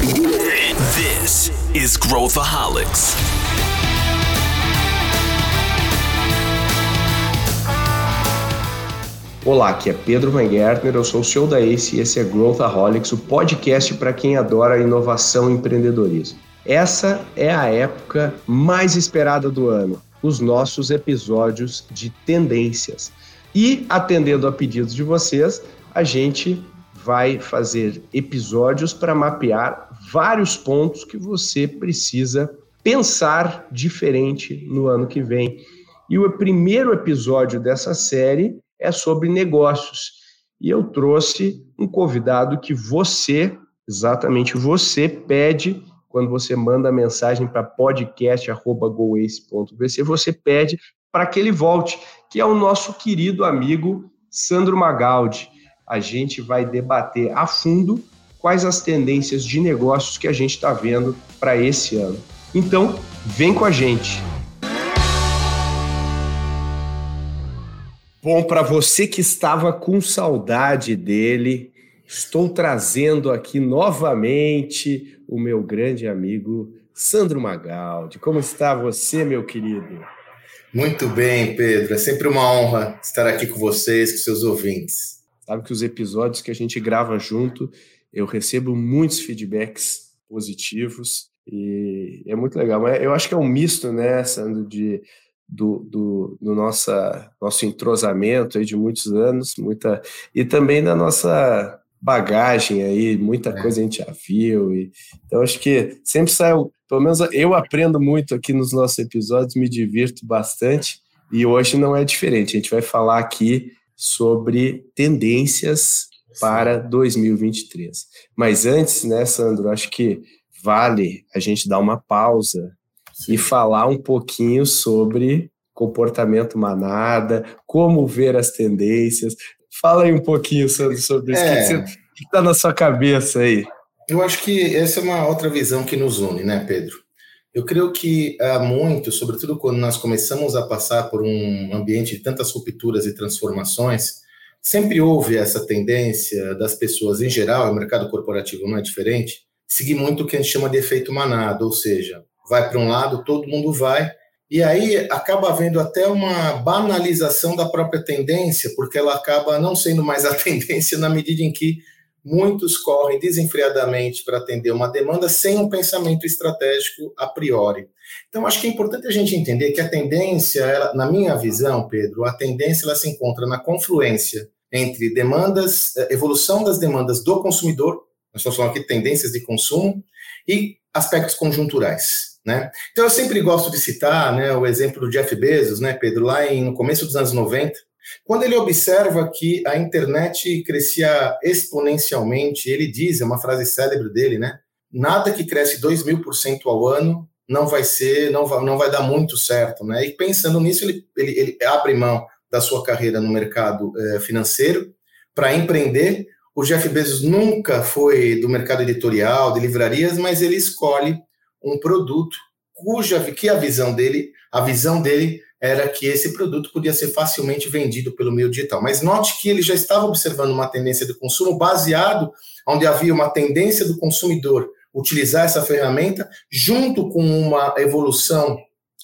This is Growthaholics. Olá, aqui é Pedro Van Gertner, eu sou o CEO da ACE e esse é Growthaholics, o podcast para quem adora inovação e empreendedorismo. Essa é a época mais esperada do ano, os nossos episódios de tendências. E, atendendo a pedidos de vocês, a gente vai fazer episódios para mapear vários pontos que você precisa pensar diferente no ano que vem. E o primeiro episódio dessa série é sobre negócios. E eu trouxe um convidado que você, exatamente você, pede quando você manda a mensagem para podcast.goace.vc, você pede para que ele volte, que é o nosso querido amigo Sandro Magaldi. A gente vai debater a fundo quais as tendências de negócios que a gente está vendo para esse ano. Então, vem com a gente. Bom, para você que estava com saudade dele, estou trazendo aqui novamente o meu grande amigo Sandro Magaldi. Como está você, meu querido? Muito bem, Pedro. É sempre uma honra estar aqui com vocês, com seus ouvintes. Sabe que os episódios que a gente grava junto, eu recebo muitos feedbacks positivos e é muito legal. Mas eu acho que é um misto, né, Sandro, de do, do, do nossa, nosso entrosamento aí de muitos anos, muita e também da nossa bagagem aí, muita é. coisa a gente já viu. E, então, acho que sempre sai, pelo menos eu aprendo muito aqui nos nossos episódios, me divirto bastante. E hoje não é diferente. A gente vai falar aqui sobre tendências para 2023. Mas antes, né, Sandro, acho que vale a gente dar uma pausa Sim. e falar um pouquinho sobre comportamento manada, como ver as tendências. Fala aí um pouquinho sobre, sobre isso. É. O que está na sua cabeça aí? Eu acho que essa é uma outra visão que nos une, né, Pedro? Eu creio que há muito, sobretudo quando nós começamos a passar por um ambiente de tantas rupturas e transformações, sempre houve essa tendência das pessoas em geral, o mercado corporativo não é diferente, seguir muito o que a gente chama de efeito manada, ou seja, vai para um lado, todo mundo vai, e aí acaba havendo até uma banalização da própria tendência, porque ela acaba não sendo mais a tendência na medida em que muitos correm desenfreadamente para atender uma demanda sem um pensamento estratégico a priori. Então, acho que é importante a gente entender que a tendência, ela, na minha visão, Pedro, a tendência ela se encontra na confluência entre demandas, eh, evolução das demandas do consumidor, nós estamos falando aqui de tendências de consumo, e aspectos conjunturais. Né? Então eu sempre gosto de citar né, o exemplo do Jeff Bezos, né, Pedro, lá em, no começo dos anos 90, quando ele observa que a internet crescia exponencialmente, ele diz, é uma frase célebre dele, né? Nada que cresce 2 mil por cento ao ano não vai ser, não vai, não vai dar muito certo, né? E pensando nisso, ele, ele, ele abre mão da sua carreira no mercado eh, financeiro para empreender. O Jeff Bezos nunca foi do mercado editorial, de livrarias, mas ele escolhe um produto cuja que a visão dele, a visão dele era que esse produto podia ser facilmente vendido pelo meio digital. Mas note que ele já estava observando uma tendência de consumo baseado onde havia uma tendência do consumidor utilizar essa ferramenta junto com uma evolução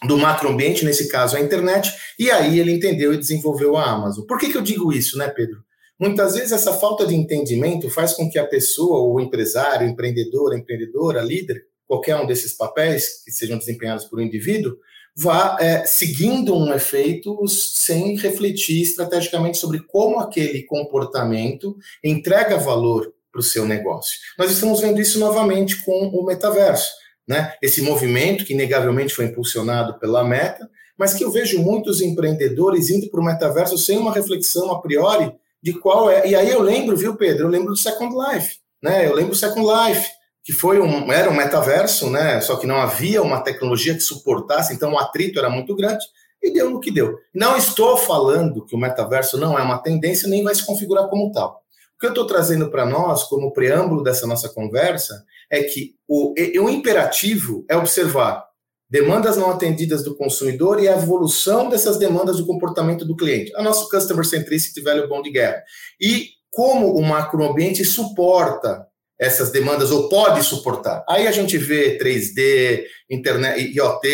do macroambiente, nesse caso a internet, e aí ele entendeu e desenvolveu a Amazon. Por que, que eu digo isso, né, Pedro? Muitas vezes essa falta de entendimento faz com que a pessoa, o empresário, o empreendedor, a empreendedora, líder, qualquer um desses papéis que sejam desempenhados por um indivíduo, vá é, seguindo um efeito sem refletir estrategicamente sobre como aquele comportamento entrega valor para o seu negócio. Nós estamos vendo isso novamente com o metaverso, né? Esse movimento que inegavelmente foi impulsionado pela Meta, mas que eu vejo muitos empreendedores indo para o metaverso sem uma reflexão a priori de qual é. E aí eu lembro, viu, Pedro? Eu lembro do Second Life, né? Eu lembro do Second Life que foi um, era um metaverso, né? Só que não havia uma tecnologia que suportasse, então o atrito era muito grande e deu no que deu. Não estou falando que o metaverso não é uma tendência nem vai se configurar como tal. O que eu estou trazendo para nós, como preâmbulo dessa nossa conversa, é que o, o imperativo é observar demandas não atendidas do consumidor e a evolução dessas demandas do comportamento do cliente. A nosso customer centricity bom de guerra. E como o macroambiente suporta essas demandas ou pode suportar. Aí a gente vê 3D, internet, IoT,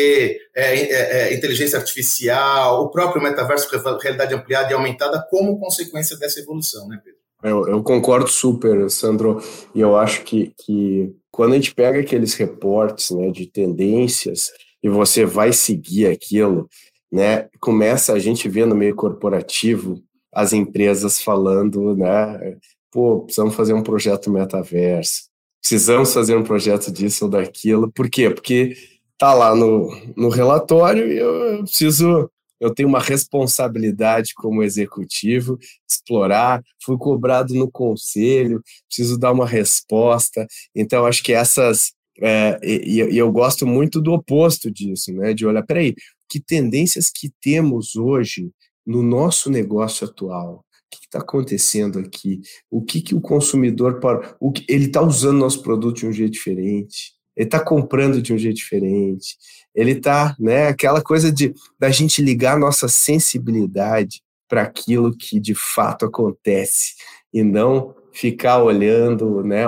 é, é, é, inteligência artificial, o próprio metaverso realidade ampliada e aumentada como consequência dessa evolução, né, Pedro? Eu, eu, concordo super, Sandro, e eu acho que, que quando a gente pega aqueles reportes né, de tendências e você vai seguir aquilo, né, começa a gente ver no meio corporativo as empresas falando, né, pô, precisamos fazer um projeto metaverso, precisamos fazer um projeto disso ou daquilo. Por quê? Porque tá lá no, no relatório e eu preciso eu tenho uma responsabilidade como executivo, explorar, fui cobrado no conselho, preciso dar uma resposta. Então, acho que essas. É, e, e, eu gosto muito do oposto disso, né? De olhar, peraí, que tendências que temos hoje no nosso negócio atual? O que está acontecendo aqui? O que, que o consumidor para. O que, ele está usando nosso produto de um jeito diferente, ele está comprando de um jeito diferente ele tá, né, aquela coisa de da gente ligar nossa sensibilidade para aquilo que de fato acontece e não ficar olhando, né,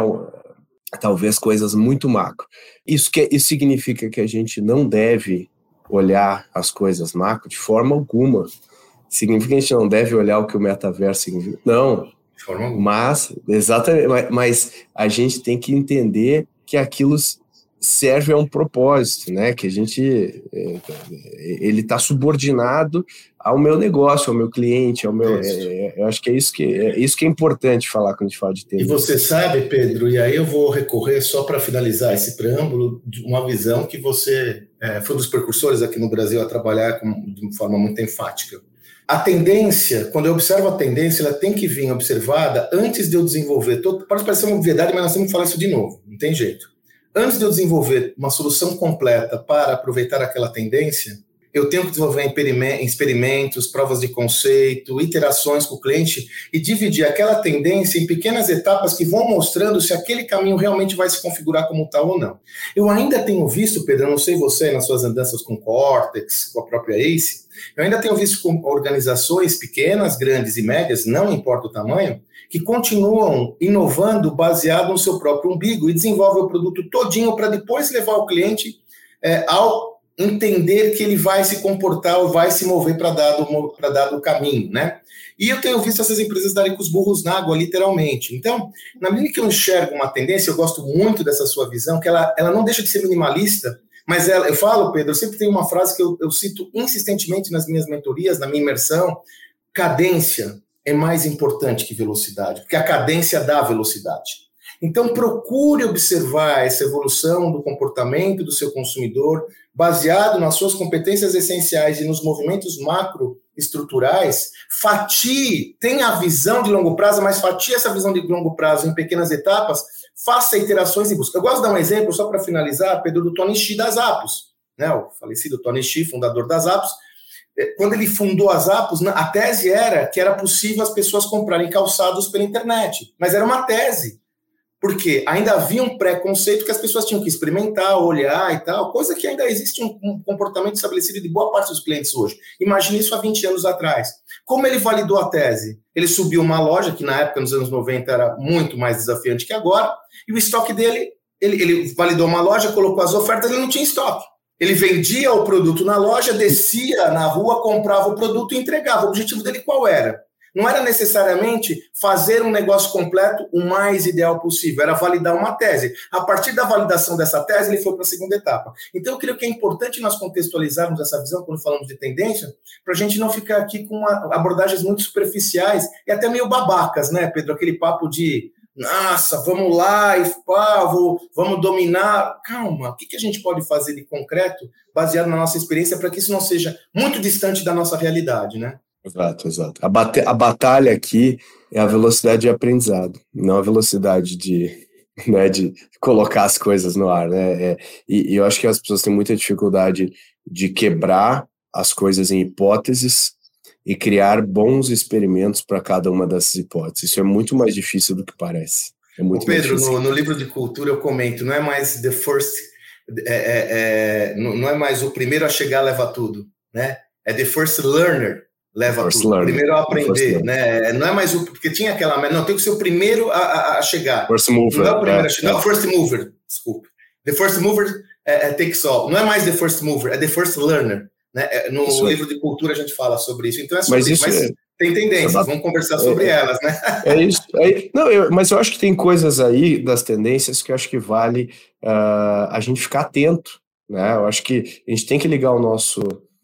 talvez coisas muito macro. Isso que isso significa que a gente não deve olhar as coisas macro de forma alguma. Significa que a gente não deve olhar o que o metaverso significa. Não. Mas, exatamente, mas a gente tem que entender que aquilo serve a um propósito, né? Que a gente é, ele está subordinado ao meu negócio, ao meu cliente, ao meu. É, é, eu acho que é isso que é isso que é importante falar quando a gente fala de tendência. E você sabe, Pedro, e aí eu vou recorrer só para finalizar esse preâmbulo de uma visão que você é, foi um dos precursores aqui no Brasil a trabalhar com, de forma muito enfática. A tendência, quando eu observo a tendência, ela tem que vir observada antes de eu desenvolver. Todo, pode parecer uma obviedade, mas nós temos que falar isso de novo, não tem jeito antes de eu desenvolver uma solução completa para aproveitar aquela tendência, eu tenho que desenvolver experimentos, provas de conceito, iterações com o cliente e dividir aquela tendência em pequenas etapas que vão mostrando se aquele caminho realmente vai se configurar como tal ou não. Eu ainda tenho visto, Pedro, não sei você nas suas andanças com Cortex, com a própria ACE, eu ainda tenho visto com organizações pequenas, grandes e médias, não importa o tamanho, que continuam inovando baseado no seu próprio umbigo e desenvolvem o produto todinho para depois levar o cliente é, ao entender que ele vai se comportar ou vai se mover para dado, dado caminho, né? E eu tenho visto essas empresas darem com os burros na água, literalmente. Então, na medida que eu enxergo uma tendência, eu gosto muito dessa sua visão, que ela, ela não deixa de ser minimalista, mas ela, eu falo, Pedro, eu sempre tenho uma frase que eu, eu cito insistentemente nas minhas mentorias, na minha imersão, cadência é mais importante que velocidade, porque a cadência dá velocidade. Então, procure observar essa evolução do comportamento do seu consumidor, baseado nas suas competências essenciais e nos movimentos macroestruturais. Fatie, tenha a visão de longo prazo, mas fatie essa visão de longo prazo em pequenas etapas, faça iterações e busca. Eu gosto de dar um exemplo, só para finalizar, Pedro, do Tony Xi das Apos, né? o falecido Tony Xi, fundador das Apos é, quando ele fundou as Apos, a tese era que era possível as pessoas comprarem calçados pela internet. Mas era uma tese. Porque ainda havia um preconceito que as pessoas tinham que experimentar, olhar e tal, coisa que ainda existe um, comportamento estabelecido de boa parte dos clientes hoje. Imagine isso há 20 anos atrás. Como ele validou a tese? Ele subiu uma loja, que na época, nos anos 90, era muito mais desafiante que agora, e o estoque dele, ele, ele validou uma loja, colocou as ofertas, ele não tinha estoque. Ele vendia o produto na loja, descia na rua, comprava o produto e entregava. O objetivo dele qual era? Não era necessariamente fazer um negócio completo o mais ideal possível, era validar uma tese. A partir da validação dessa tese, ele foi para a segunda etapa. Então, eu creio que é importante nós contextualizarmos essa visão quando falamos de tendência, para a gente não ficar aqui com abordagens muito superficiais e até meio babacas, né, Pedro? Aquele papo de nossa, vamos lá e pá, vou, vamos dominar. Calma, o que, que a gente pode fazer de concreto, baseado na nossa experiência, para que isso não seja muito distante da nossa realidade, né? Exato, exato. A, bate, a batalha aqui é a velocidade de aprendizado, não a velocidade de, né, de colocar as coisas no ar. Né? É, e, e eu acho que as pessoas têm muita dificuldade de quebrar as coisas em hipóteses e criar bons experimentos para cada uma dessas hipóteses. Isso é muito mais difícil do que parece. É muito Pedro, no, no, livro de cultura eu comento, não é mais the first, é, é, é, não é mais o primeiro a chegar leva tudo, né? É the first learner, leva tudo. Learner. Primeiro a aprender, né? Não é mais o. Porque tinha aquela. Não, tem que ser o primeiro a, a chegar. First mover. Não é o primeiro é, a chegar. É. Não, first mover, desculpe. The first mover é, é takes all. Não é mais the first mover, é the first learner. Né? É, no isso livro de cultura a gente fala sobre isso. Então é sobre mas isso. Mas, é... Tem tendências, vamos conversar sobre elas, né? É isso. É, não, eu, mas eu acho que tem coisas aí das tendências que eu acho que vale uh, a gente ficar atento, né? Eu acho que a gente tem que ligar o nosso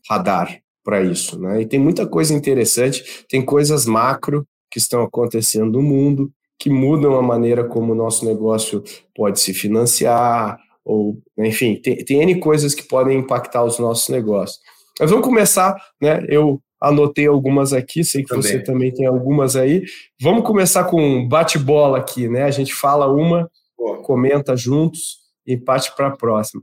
radar para isso, né? E tem muita coisa interessante, tem coisas macro que estão acontecendo no mundo que mudam a maneira como o nosso negócio pode se financiar, ou, enfim, tem, tem N coisas que podem impactar os nossos negócios. Mas vamos começar, né? Eu anotei algumas aqui, sei que também. você também tem algumas aí. Vamos começar com um bate-bola aqui, né? A gente fala uma, comenta juntos e parte para a próxima.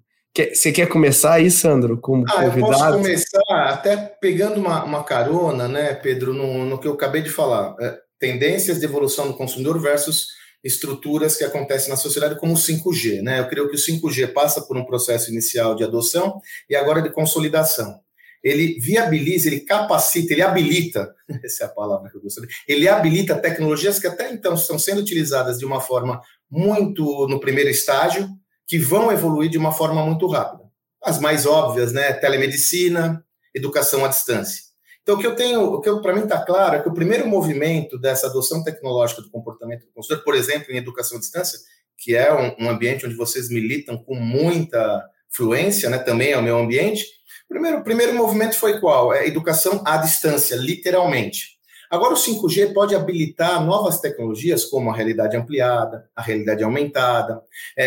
Você quer começar aí, Sandro, como ah, convidado? Eu posso começar até pegando uma, uma carona, né, Pedro, no, no que eu acabei de falar. É, tendências de evolução do consumidor versus estruturas que acontecem na sociedade como o 5G, né? Eu creio que o 5G passa por um processo inicial de adoção e agora de consolidação. Ele viabiliza, ele capacita, ele habilita, essa é a palavra que eu gostaria, ele habilita tecnologias que até então estão sendo utilizadas de uma forma muito no primeiro estágio, que vão evoluir de uma forma muito rápida. As mais óbvias, né? Telemedicina, educação à distância. Então, o que eu tenho, o que para mim está claro é que o primeiro movimento dessa adoção tecnológica do comportamento do consumidor, por exemplo, em educação à distância, que é um, um ambiente onde vocês militam com muita fluência, né? Também é o meu ambiente. Primeiro, o primeiro movimento foi qual? É educação à distância, literalmente. Agora, o 5G pode habilitar novas tecnologias, como a realidade ampliada, a realidade aumentada, é,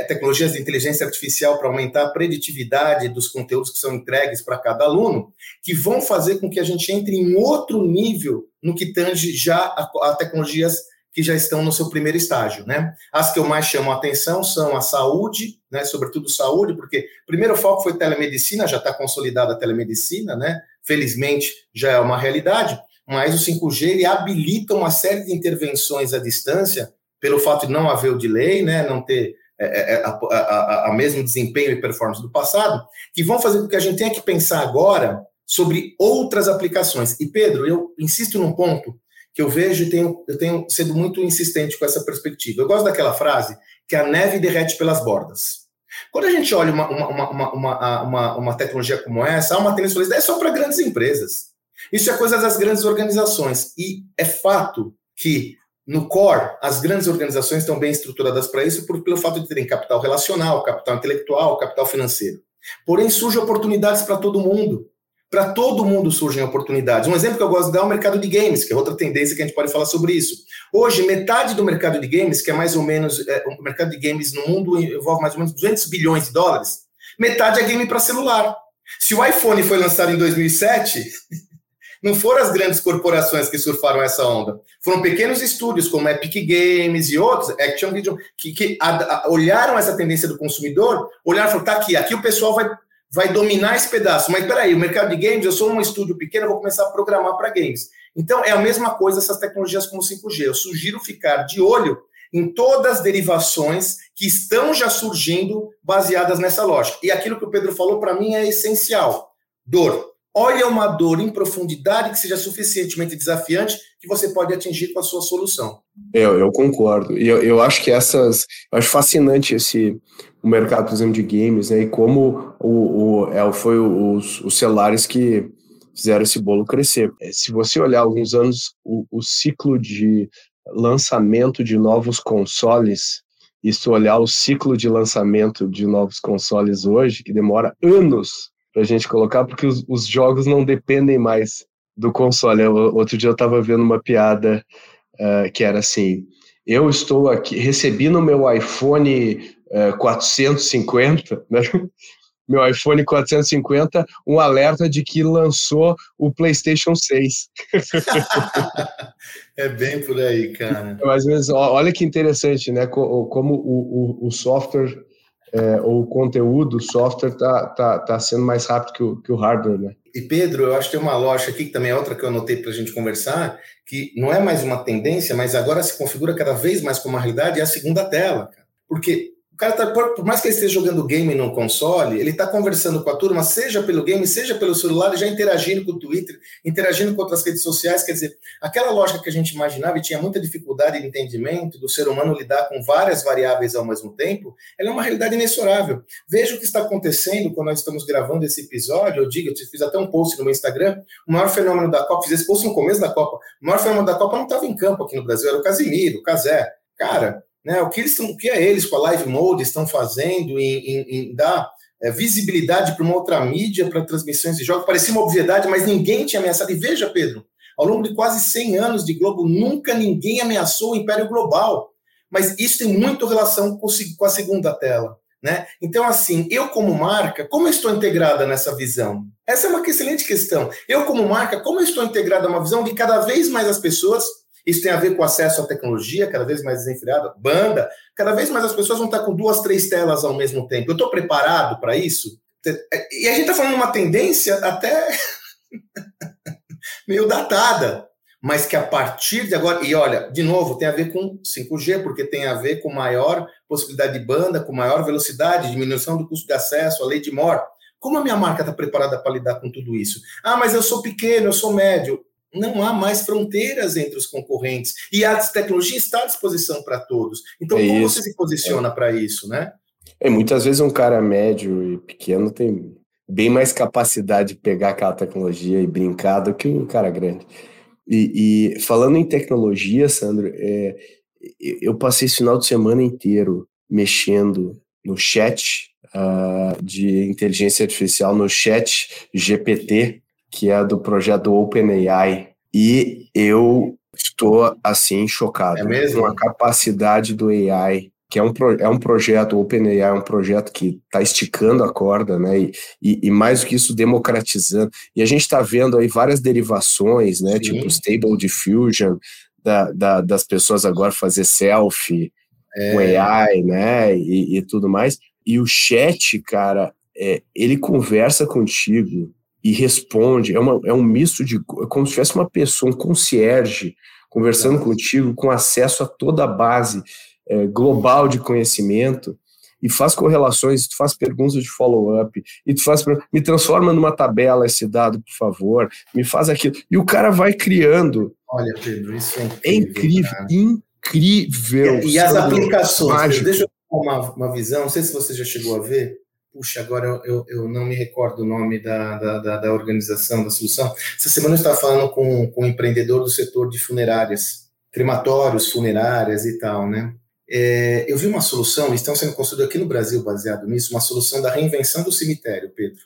é, tecnologias de inteligência artificial para aumentar a preditividade dos conteúdos que são entregues para cada aluno, que vão fazer com que a gente entre em outro nível no que tange já a, a tecnologias que já estão no seu primeiro estágio, né? As que eu mais chamo a atenção são a saúde, né? Sobretudo saúde, porque primeiro foco foi telemedicina, já está consolidada a telemedicina, né? Felizmente já é uma realidade mas o 5G ele habilita uma série de intervenções à distância, pelo fato de não haver o delay, né, não ter é, é, é, a, a, a, mesmo desempenho e performance do passado, que vão fazer com que a gente tenha que pensar agora sobre outras aplicações. E Pedro, eu insisto num ponto que eu vejo e tenho, eu tenho sido muito insistente com essa perspectiva. Eu gosto daquela frase que a neve derrete pelas bordas. Quando a gente olha uma, uma, uma, uma, uma tecnologia como essa, há uma tendência é só para grandes empresas. Isso é coisa das grandes organizações. E é fato que, no core, as grandes organizações estão bem estruturadas para isso por, pelo fato de terem capital relacional, capital intelectual, capital financeiro. Porém, surgem oportunidades para todo mundo. Para todo mundo surgem oportunidades. Um exemplo que eu gosto de dar é o mercado de games, que é outra tendência que a gente pode falar sobre isso. Hoje, metade do mercado de games, que é mais ou menos. É, o mercado de games no mundo envolve mais ou menos 200 bilhões de dólares, metade é game para celular. Se o iPhone foi lançado em 2007, não foram as grandes corporações que surfaram essa onda. Foram pequenos estúdios como Epic Games e outros, Action Video, que, que a, a, olharam essa tendência do consumidor, olharam e falaram, tá aqui, aqui o pessoal vai, vai dominar esse pedaço. Mas peraí, o mercado de games, eu sou um estúdio pequeno, vou começar a programar para games. Então, é a mesma coisa essas tecnologias como 5G. Eu sugiro ficar de olho em todas as derivações que estão já surgindo baseadas nessa lógica. E aquilo que o Pedro falou, para mim, é essencial. Dor olha uma dor em profundidade que seja suficientemente desafiante que você pode atingir com a sua solução. Eu, eu concordo. E eu, eu acho que essas. Eu acho fascinante esse o mercado, por exemplo, de games, né? E como o, o, é, foi os, os celulares que fizeram esse bolo crescer. É, se você olhar alguns anos, o, o ciclo de lançamento de novos consoles, e se olhar o ciclo de lançamento de novos consoles hoje, que demora anos para a gente colocar, porque os, os, jogos não dependem mais do console. Eu, outro dia eu estava vendo uma piada uh, que era assim: eu estou aqui, recebi no meu iPhone uh, 450, né? meu iPhone 450 um alerta de que lançou o PlayStation 6. é bem por aí, cara. Mas, mas olha que interessante, né? Como o, o, o software é, ou o conteúdo, o software está tá, tá sendo mais rápido que o, que o hardware, né? E Pedro, eu acho que tem uma lógica aqui, que também é outra que eu anotei para a gente conversar, que não é mais uma tendência, mas agora se configura cada vez mais como uma realidade, é a segunda tela. Porque cara tá, por, mais que ele esteja jogando game no console, ele está conversando com a turma, seja pelo game, seja pelo celular, já interagindo com o Twitter, interagindo com outras redes sociais. Quer dizer, aquela lógica que a gente imaginava e tinha muita dificuldade de entendimento do ser humano lidar com várias variáveis ao mesmo tempo, ela é uma realidade inexorável. Veja o que está acontecendo quando nós estamos gravando esse episódio. Eu digo, eu fiz até um post no meu Instagram. O maior fenômeno da Copa, fiz esse post no começo da Copa. O maior fenômeno da Copa não estava em campo aqui no Brasil, era o Casimiro, o Casé. Cara, né? O que eles estão, o que é eles com a Live Mode estão fazendo em, em, em dar é, visibilidade para uma outra mídia para transmissões de jogos? Parecia uma obviedade, mas ninguém tinha ameaçado. E veja, Pedro, ao longo de quase 100 anos de Globo, nunca ninguém ameaçou o Império Global. Mas isso tem muito relação com, com a segunda tela. Né? Então, assim, eu como marca, como eu estou integrada nessa visão? Essa é uma excelente questão. Eu como marca, como eu estou integrada numa visão de cada vez mais as pessoas isso tem a ver com acesso à tecnologia, cada vez mais desenfreada, banda, cada vez mais as pessoas vão estar com duas, três telas ao mesmo tempo. Eu estou preparado para isso? E a gente está falando uma tendência até meio datada, mas que a partir de agora, e olha, de novo, tem a ver com 5G, porque tem a ver com maior possibilidade de banda, com maior velocidade, diminuição do custo de acesso, a lei de Moore. Como a minha marca está preparada para lidar com tudo isso? Ah, mas eu sou pequeno, eu sou médio não há mais fronteiras entre os concorrentes e a tecnologia está à disposição para todos. Então, é como isso. você se posiciona é. para isso, né? É, muitas vezes um cara médio e pequeno tem bem mais capacidade de pegar aquela tecnologia e brincar do que um cara grande. E, e falando em tecnologia, Sandro, é, eu passei esse final de semana inteiro mexendo no chat uh, de inteligência artificial, no chat GPT, que é do projeto OpenAI, e eu estou assim chocado é mesmo? com a capacidade do AI que é um, é um projeto, o OpenAI é um projeto que está esticando a corda, né? E, e, e, mais do que isso, democratizando. E a gente está vendo aí várias derivações, né? Sim. Tipo Stable Diffusion, da, da, das pessoas agora fazer selfie é. com AI, né? E, e, tudo mais. E o chat, cara, é, ele conversa contigo e responde. É, uma, é um misto de. É como se tivesse uma pessoa, um concierge, conversando Nossa. contigo, com acesso a toda a base é, global de conhecimento, e faz correlações, tu faz perguntas de follow-up, e tu faz. Me transforma numa tabela esse dado, por favor, me faz aquilo. E o cara vai criando. Olha, Pedro, isso é incrível. É incrível, cara. incrível. E, e as aplicações, Pedro, deixa eu dar uma, uma visão, não sei se você já chegou a ver puxa, agora eu, eu, não me recordo o nome da, da, da, organização, da solução. Essa semana eu estava falando com, com um empreendedor do setor de funerárias, crematórios, funerárias e tal, né? É, eu vi uma solução, estão sendo construídos aqui no Brasil baseado nisso, uma solução da reinvenção do cemitério, Pedro.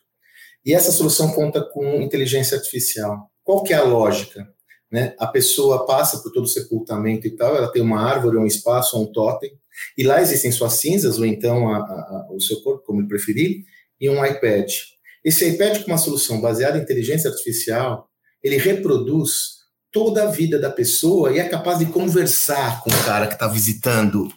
E essa solução conta com inteligência artificial. Qual que é a lógica? Né? A pessoa passa por todo o sepultamento e tal, ela tem uma árvore, um espaço, um totem, e lá existem suas cinzas, ou então a, a, o seu corpo, como ele preferir, e um iPad. Esse iPad, com uma solução baseada em inteligência artificial, ele reproduz toda a vida da pessoa e é capaz de conversar com o cara que está visitando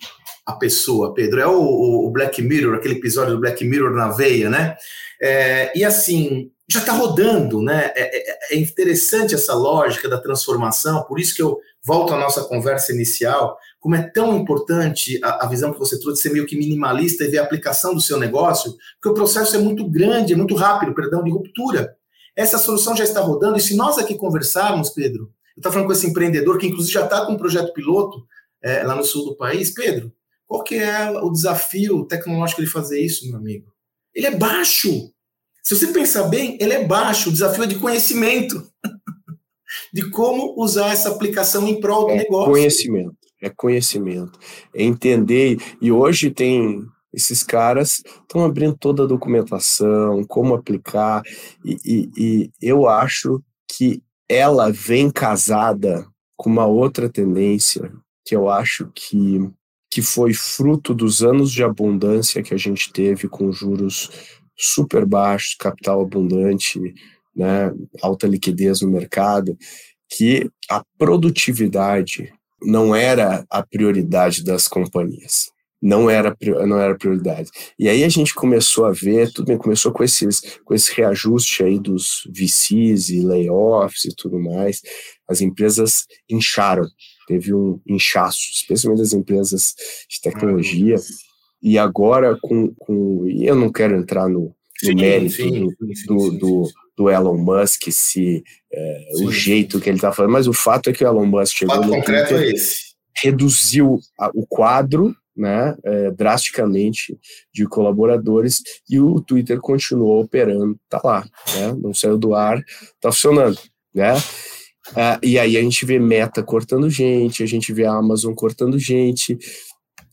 a pessoa, Pedro. É o, o, Black Mirror, aquele episódio do Black Mirror na veia, né? É, e assim, já está rodando, né? É, é, é, interessante essa lógica da transformação, por isso que eu volto à nossa conversa inicial como é tão importante a, a, visão que você trouxe de ser meio que minimalista e ver a aplicação do seu negócio, porque o processo é muito grande, é muito rápido, perdão, de ruptura. Essa solução já está rodando, e se nós aqui conversarmos, Pedro, eu estava falando com esse empreendedor que inclusive já está com um projeto piloto é, lá no sul do país, Pedro, qual que é o desafio tecnológico de fazer isso, meu amigo? Ele é baixo. Se você pensar bem, ele é baixo. O desafio é de conhecimento. de como usar essa aplicação em prol do é negócio. Conhecimento é conhecimento, é entender. E hoje tem esses caras estão abrindo toda a documentação, como aplicar, e, e, e, eu acho que ela vem casada com uma outra tendência que eu acho que, que foi fruto dos anos de abundância que a gente teve com juros super baixos, capital abundante, né, alta liquidez no mercado, que a produtividade não era a prioridade das companhias. Não era, não era prioridade. E aí a gente começou a ver, tudo bem, começou com, esses, com esse reajuste aí dos VCs e layoffs e tudo mais. As empresas incharam, teve um inchaço, especialmente as empresas de tecnologia. E agora com, com e eu não quero entrar no, no sim, mérito sim, do, sim, do, do, Elon Musk, se é, o jeito que ele está falando, mas o fato é que o Elon Musk chegou no concreto Twitter, é esse. reduziu a, o quadro né, é, drasticamente de colaboradores e o Twitter continuou operando, tá lá, né, não saiu do ar, tá funcionando, né? Uh, e aí a gente vê Meta cortando gente, a gente vê a Amazon cortando gente.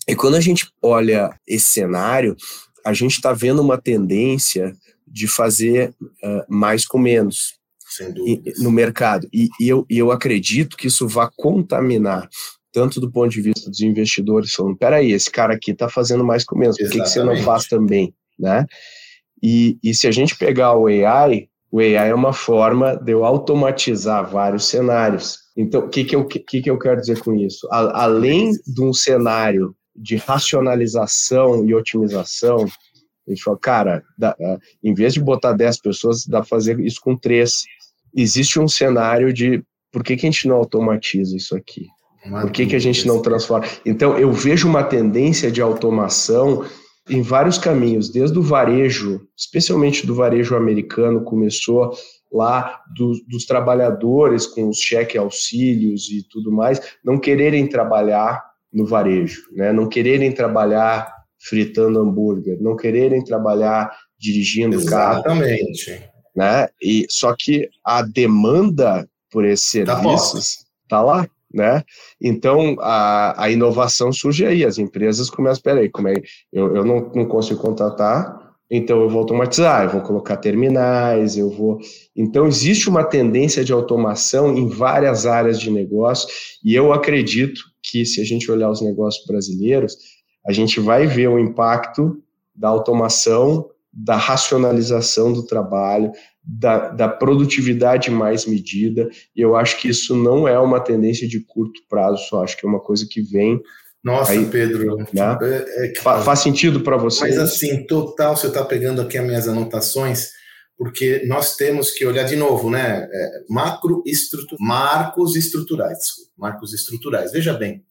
E quando a gente olha esse cenário, a gente está vendo uma tendência de fazer uh, mais com menos no mercado. E, e, eu, eu acredito que isso vai contaminar tanto do ponto de vista dos investidores, falando, peraí, esse cara aqui está fazendo mais com menos, por que, que você não faz também? Né? E, e se a gente pegar o AI, o AI é uma forma de eu automatizar vários cenários. Então, o que, que, eu, que, que eu quero dizer com isso? A, além de um cenário de racionalização e otimização, a gente fala, cara, dá, em vez de botar 10 pessoas, dá para fazer isso com 3. Existe um cenário de por que, que a gente não automatiza isso aqui? Por que, que a gente não transforma? Então, eu vejo uma tendência de automação em vários caminhos, desde o varejo, especialmente do varejo americano, começou lá do, dos trabalhadores com os cheque auxílios e tudo mais, não quererem trabalhar no varejo, né? não quererem trabalhar fritando hambúrguer, não quererem trabalhar dirigindo Exatamente. carro. Exatamente. Né? E, só que a demanda por esses tá serviços está lá né? Então a, a inovação surge aí, as empresas começam, peraí, como é, eu, eu não, não consigo contratar, então eu vou automatizar, eu vou colocar terminais, eu vou. Então existe uma tendência de automação em várias áreas de negócio, e eu acredito que se a gente olhar os negócios brasileiros, a gente vai ver o impacto da automação, da racionalização do trabalho, da, da, produtividade mais medida, e eu acho que isso não é uma tendência de curto prazo, só acho que é uma coisa que vem. Nossa, aí, Pedro, né? é, é, faz sentido para você? Mas assim, total, você está pegando aqui as minhas anotações, porque nós temos que olhar de novo, né? É, macro marcos estruturais, marcos estruturais. Veja bem,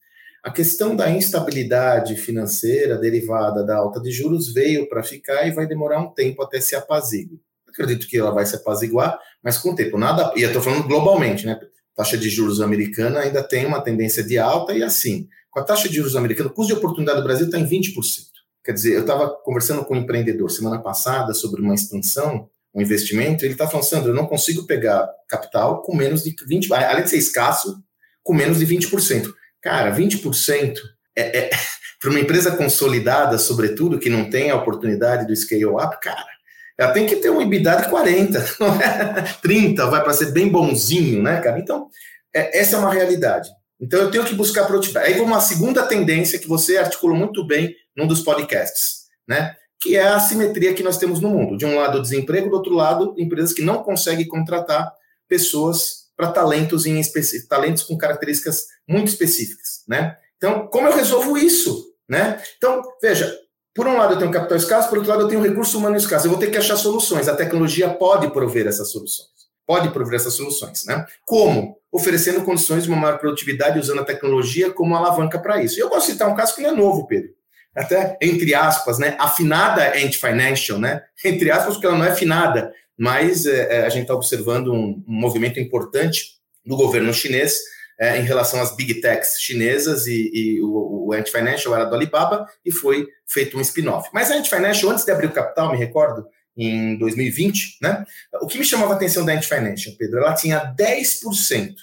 a questão da instabilidade financeira derivada da alta de juros veio para ficar e vai demorar um tempo até se apaziguar acredito que ela vai se apaziguar, mas com o tempo, nada. E eu estou falando globalmente, né? taxa de juros americana ainda tem uma tendência de alta, e assim, com a taxa de juros americana, o custo de oportunidade do Brasil está em 20%. Quer dizer, eu estava conversando com um empreendedor semana passada sobre uma expansão, um investimento, ele está falando, Sandro, eu não consigo pegar capital com menos de 20%, além de ser escasso, com menos de 20%. Cara, 20% é, é para uma empresa consolidada, sobretudo, que não tem a oportunidade do scale-up, cara, ela tem que ter um EBITDA de 40, não é? 30, vai para ser bem bonzinho, né, cara? Então, é, essa é uma realidade. Então, eu tenho que buscar produtividade. Aí, uma segunda tendência que você articulou muito bem num dos podcasts, né? Que é a assimetria que nós temos no mundo. De um lado, o desemprego, do outro lado, empresas que não conseguem contratar pessoas para talentos em específico, talentos com características muito específicas, né? Então, como eu resolvo isso, né? Então, veja, por um lado, eu tenho capital escasso, por outro lado, eu tenho recurso humano escasso. Eu vou ter que achar soluções. A tecnologia pode prover essas soluções. Pode prover essas soluções, né? Como? Oferecendo condições de uma maior produtividade usando a tecnologia como alavanca para isso. Eu posso citar um caso que não é novo, Pedro. Até, entre aspas, né? Afinada anti-financial, né? Entre aspas, porque ela não é afinada, mas é, a gente está observando um, um movimento importante do governo chinês é, em relação às big techs chinesas e, e o, o Ant-Financial era do Alibaba e foi feito um spin-off. Mas a Ant-Financial, antes de abrir o capital, me recordo, em 2020, né? O que me chamava a atenção da Ant-Financial, Pedro, ela tinha 10%,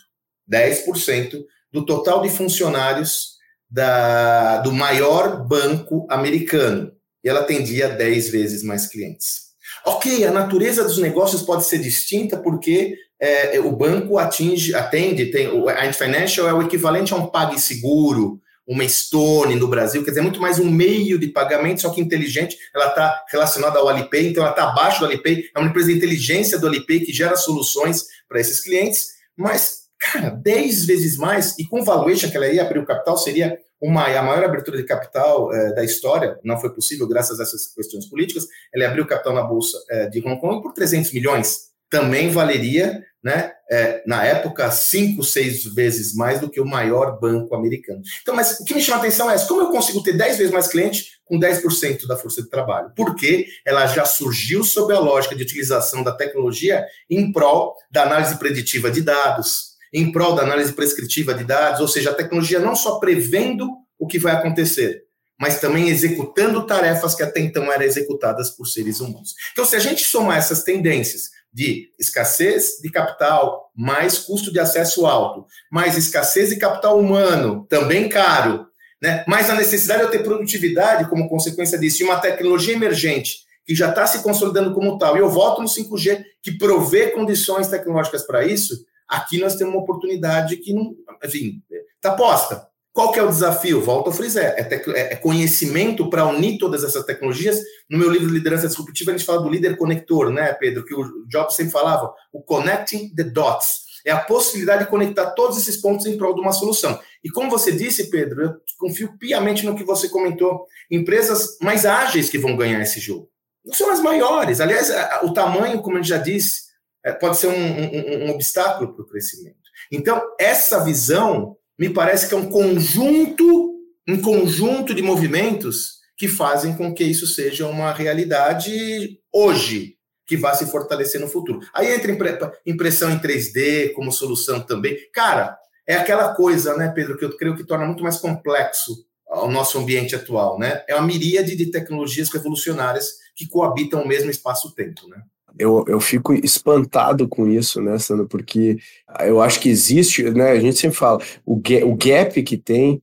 10% do total de funcionários da, do maior banco americano. E ela atendia 10 vezes mais clientes. Ok, a natureza dos negócios pode ser distinta porque é, o banco atinge, atende, tem, a Ant Financial é o equivalente a um PagSeguro, uma Stone no Brasil, quer dizer, é muito mais um meio de pagamento, só que inteligente, ela está relacionada ao Alipay, então ela está abaixo do Alipay, é uma empresa de inteligência do Alipay que gera soluções para esses clientes, mas, cara, 10 vezes mais, e com valuation que ela ia abrir o capital, seria uma, a maior abertura de capital é, da história, não foi possível graças a essas questões políticas, ela abriu capital na Bolsa é, de Hong Kong por 300 milhões, também valeria né? É, na época, cinco, seis vezes mais do que o maior banco americano. Então, mas o que me chama a atenção é como eu consigo ter 10 vezes mais clientes com 10% da força de trabalho? Porque ela já surgiu sob a lógica de utilização da tecnologia em prol da análise preditiva de dados, em prol da análise prescritiva de dados, ou seja, a tecnologia não só prevendo o que vai acontecer, mas também executando tarefas que até então eram executadas por seres humanos. Então, se a gente somar essas tendências, de escassez de capital, mais custo de acesso alto, mais escassez de capital humano, também caro, né? mais a necessidade de ter produtividade como consequência disso, e uma tecnologia emergente que já está se consolidando como tal, e eu voto no 5G, que provê condições tecnológicas para isso, aqui nós temos uma oportunidade que não, enfim, está posta. Qual que é o desafio? Volto a frisar, é, é, é conhecimento para unir todas essas tecnologias. No meu livro Liderança Disruptiva, a gente fala do líder conector, né, Pedro? Que o Jobs sempre falava, o connecting the dots. É a possibilidade de conectar todos esses pontos em prol de uma solução. E como você disse, Pedro, eu confio piamente no que você comentou. Empresas mais ágeis que vão ganhar esse jogo. Não são as maiores. Aliás, o tamanho, como a gente já disse, pode ser um, um, um obstáculo para o crescimento. Então, essa visão me parece que é um conjunto, um conjunto de movimentos que fazem com que isso seja uma realidade hoje, que vá se fortalecer no futuro. Aí entra impressão em 3D como solução também. Cara, é aquela coisa, né, Pedro, que eu creio que torna muito mais complexo o nosso ambiente atual, né? É uma miríade de tecnologias revolucionárias que coabitam o mesmo espaço-tempo, né? Eu, eu fico espantado com isso, né, Sandro? Porque eu acho que existe, né? A gente sempre fala, o, gap, o gap que tem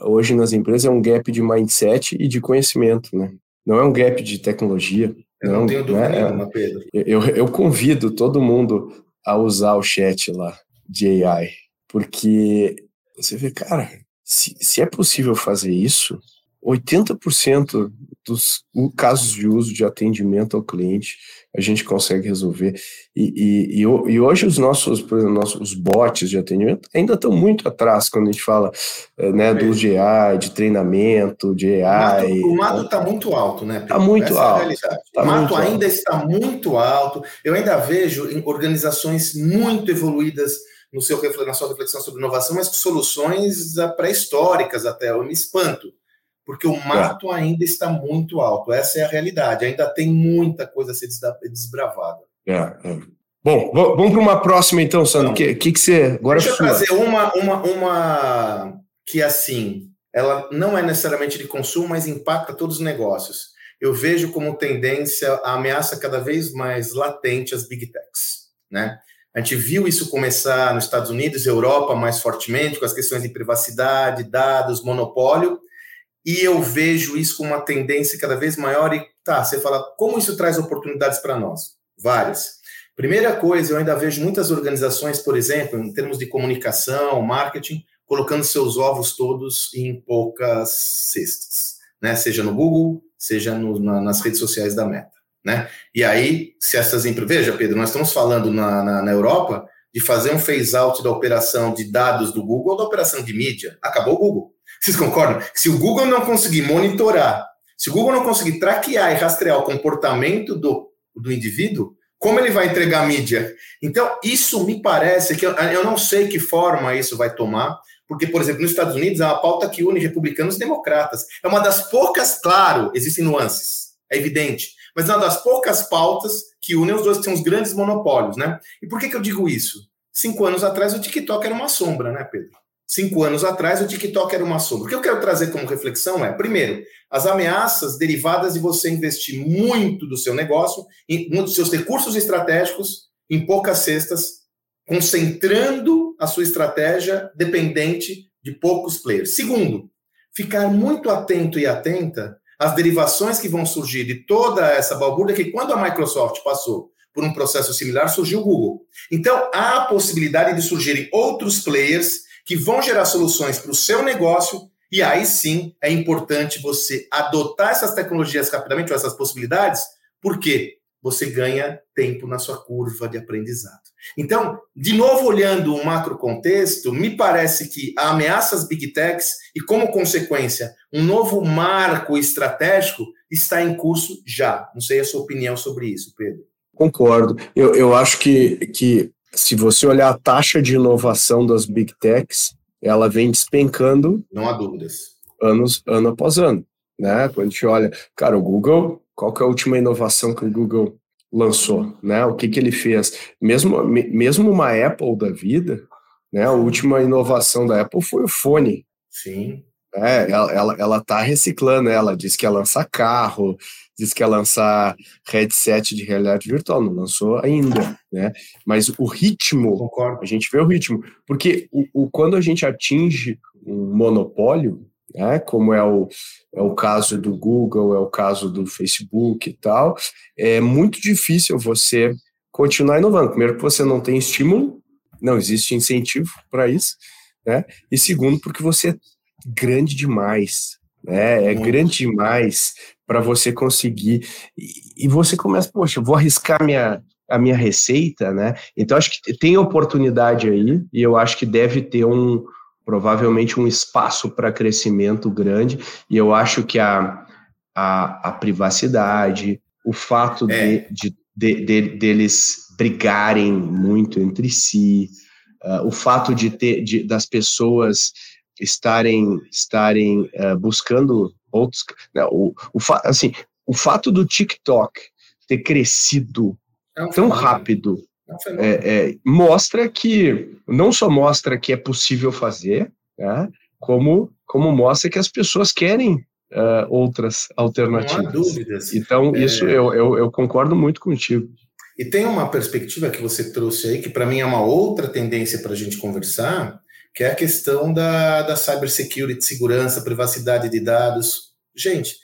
hoje nas empresas é um gap de mindset e de conhecimento, né? Não é um gap de tecnologia. Eu não, não tenho dúvida né? nenhuma, Pedro. Eu, eu convido todo mundo a usar o chat lá de AI, porque você vê, cara, se, se é possível fazer isso, 80% dos casos de uso de atendimento ao cliente a gente consegue resolver. E, e, e, hoje os nossos, por exemplo, nossos bots de atendimento ainda estão muito atrás quando a gente fala eh, né, do de AI, de treinamento, de AI. O mato está muito alto, né? Está muito Essa alto. É tá o mato ainda alto. está muito alto. Eu ainda vejo em organizações muito evoluídas no seu, na sua reflexão sobre inovação, mas com soluções ah, pré-históricas até. Eu me espanto porque o mato é. ainda está muito alto. Essa é a realidade. Ainda tem muita coisa a ser desbravada. É, é. Bom, vamos para uma próxima então, Sandro. O que, que, que você. Agora Deixa eu trazer uma, uma, uma que, assim, ela não é necessariamente de consumo, mas impacta todos os negócios. Eu vejo como tendência a ameaça cada vez mais latente às big techs. Né? A gente viu isso começar nos Estados Unidos, Europa mais fortemente, com as questões de privacidade, dados, monopólio, e eu vejo isso com uma tendência cada vez maior. E tá, você fala, como isso traz oportunidades para nós? Várias. Primeira coisa, eu ainda vejo muitas organizações, por exemplo, em termos de comunicação, marketing, colocando seus ovos todos em poucas cestas, né? Seja no Google, seja no, na, nas redes sociais da Meta, né? E aí, se essas empresas, veja, Pedro, nós estamos falando na, na, na Europa de fazer um phase out da operação de dados do Google ou da operação de mídia. Acabou o Google. Vocês concordam? Se o Google não conseguir monitorar, se o Google não conseguir traquear e rastrear o comportamento do, do indivíduo, como ele vai entregar a mídia? Então, isso me parece que eu, eu não sei que forma isso vai tomar, porque, por exemplo, nos Estados Unidos é uma pauta que une republicanos e democratas. É uma das poucas, claro, existem nuances, é evidente, mas é uma das poucas pautas que unem os dois, que são os grandes monopólios, né? E por que, que eu digo isso? Cinco anos atrás o TikTok era uma sombra, né, Pedro? Cinco anos atrás, o TikTok era uma sombra. O que eu quero trazer como reflexão é, primeiro, as ameaças derivadas de você investir muito do seu negócio, dos seus recursos estratégicos, em poucas cestas, concentrando a sua estratégia dependente de poucos players. Segundo, ficar muito atento e atenta às derivações que vão surgir de toda essa balbúrdia que quando a Microsoft passou por um processo similar, surgiu o Google. Então, há a possibilidade de surgirem outros players que vão gerar soluções para o seu negócio, e aí sim é importante você adotar essas tecnologias rapidamente, ou essas possibilidades, porque você ganha tempo na sua curva de aprendizado. Então, de novo, olhando o macro contexto, me parece que a ameaça às big techs e, como consequência, um novo marco estratégico está em curso já. Não sei a sua opinião sobre isso, Pedro. Concordo. Eu, eu acho que, que se você olhar a taxa de inovação das big techs, ela vem despencando. Não há dúvidas. Anos, ano após ano. Né? Quando a gente olha, cara, o Google, qual que é a última inovação que o Google lançou? Né? O que, que ele fez? Mesmo, mesmo uma Apple da vida, né? A última inovação da Apple foi o fone. Sim. É, ela, ela, ela tá reciclando, ela diz que ia lançar carro, diz que ia lançar headset de realidade virtual, não lançou ainda, né? Mas o ritmo, Concordo. a gente vê o ritmo, porque o, o, quando a gente atinge um monopólio, né, como é o, é o caso do Google, é o caso do Facebook e tal, é muito difícil você continuar inovando. Primeiro, que você não tem estímulo, não existe incentivo para isso, né? E segundo, porque você grande demais, né? É grande demais para você conseguir. E, e, você começa, poxa, vou arriscar minha, a minha receita, né? Então acho que tem oportunidade aí e eu acho que deve ter um provavelmente um espaço para crescimento grande e eu acho que a, a, a privacidade, o fato é. de, de, de, deles brigarem muito entre si, uh, o fato de ter de, das pessoas estarem estarem uh, buscando outros, né, o, o assim, o fato do TikTok ter crescido é um tão rápido é, é, é, mostra que não só mostra que é possível fazer, né, como como mostra que as pessoas querem uh, outras alternativas. Não há dúvidas. Então é. isso eu, eu, eu concordo muito contigo. E tem uma perspectiva que você trouxe aí, que para mim é uma outra tendência para a gente conversar, que é a questão da, da cybersecurity, segurança, privacidade de dados. Gente,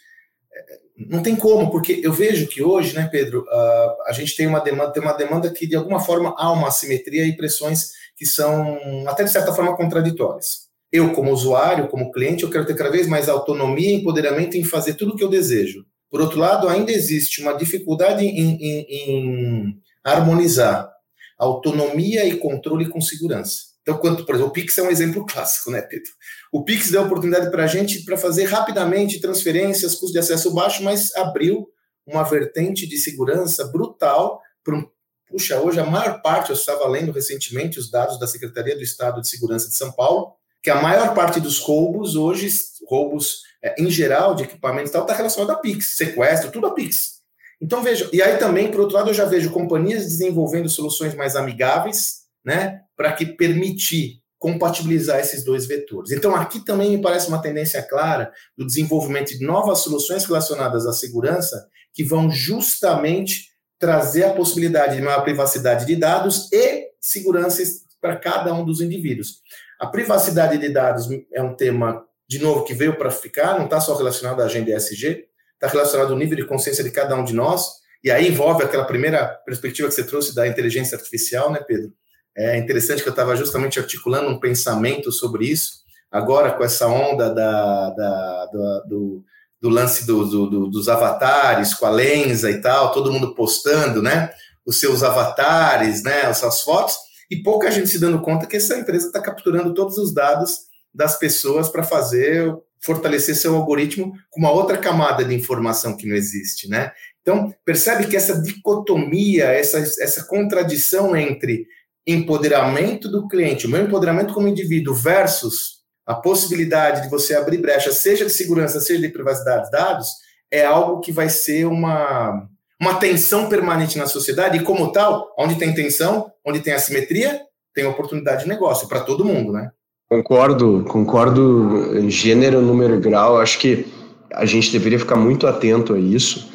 é, não tem como, porque eu vejo que hoje, né, Pedro, uh, a gente tem uma demanda, tem uma demanda que de alguma forma há uma assimetria e pressões que são até de certa forma contraditórias. Eu, como usuário, como cliente, eu quero ter cada vez mais autonomia e empoderamento em fazer tudo o que eu desejo. Por outro lado, ainda existe uma dificuldade em, em, em harmonizar autonomia e controle com segurança. Então, quanto, por exemplo, o Pix é um exemplo clássico, né, Pedro? O Pix deu oportunidade para a gente para fazer rapidamente transferências, custo de acesso baixo, mas abriu uma vertente de segurança brutal para um. Puxa, hoje a maior parte, eu estava lendo recentemente os dados da Secretaria do Estado de Segurança de São Paulo, que a maior parte dos roubos hoje, roubos é, em geral, de equipamentos e tal, está relacionado a Pix, sequestro, tudo a Pix. Então, veja, e aí também, por outro lado, eu já vejo companhias desenvolvendo soluções mais amigáveis, né, para que permitir compatibilizar esses dois vetores. Então, aqui também me parece uma tendência clara do desenvolvimento de novas soluções relacionadas à segurança que vão justamente trazer a possibilidade de maior privacidade de dados e segurança para cada um dos indivíduos. A privacidade de dados é um tema de novo, que veio para ficar, não está só relacionado à agenda ESG, está relacionado ao nível de consciência de cada um de nós, e aí envolve aquela primeira perspectiva que você trouxe da inteligência artificial, né, Pedro? É interessante que eu estava justamente articulando um pensamento sobre isso, agora com essa onda da, da, da do, do, lance do, do, dos avatares, com a Lenza e tal, todo mundo postando, né, os seus avatares, né, as suas fotos, e pouca gente se dando conta que essa empresa está capturando todos os dados das pessoas para fazer fortalecer seu algoritmo com uma outra camada de informação que não existe, né? Então, percebe que essa dicotomia, essa, essa contradição entre empoderamento do cliente, o meu empoderamento como indivíduo versus a possibilidade de você abrir brecha, seja de segurança, seja de privacidade de dados, é algo que vai ser uma, uma tensão permanente na sociedade, e como tal, onde tem tensão, onde tem assimetria, tem oportunidade de negócio para todo mundo, né? Concordo, concordo gênero, número e grau. Acho que a gente deveria ficar muito atento a isso.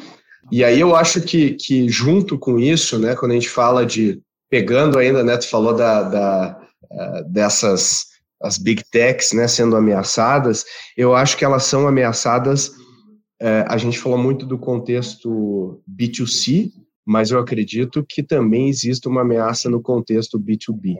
E aí eu acho que, que junto com isso, né, quando a gente fala de pegando ainda, né, tu falou da, da uh, dessas as big techs, né, sendo ameaçadas, eu acho que elas são ameaçadas. Uh, a gente falou muito do contexto B2C, mas eu acredito que também existe uma ameaça no contexto B2B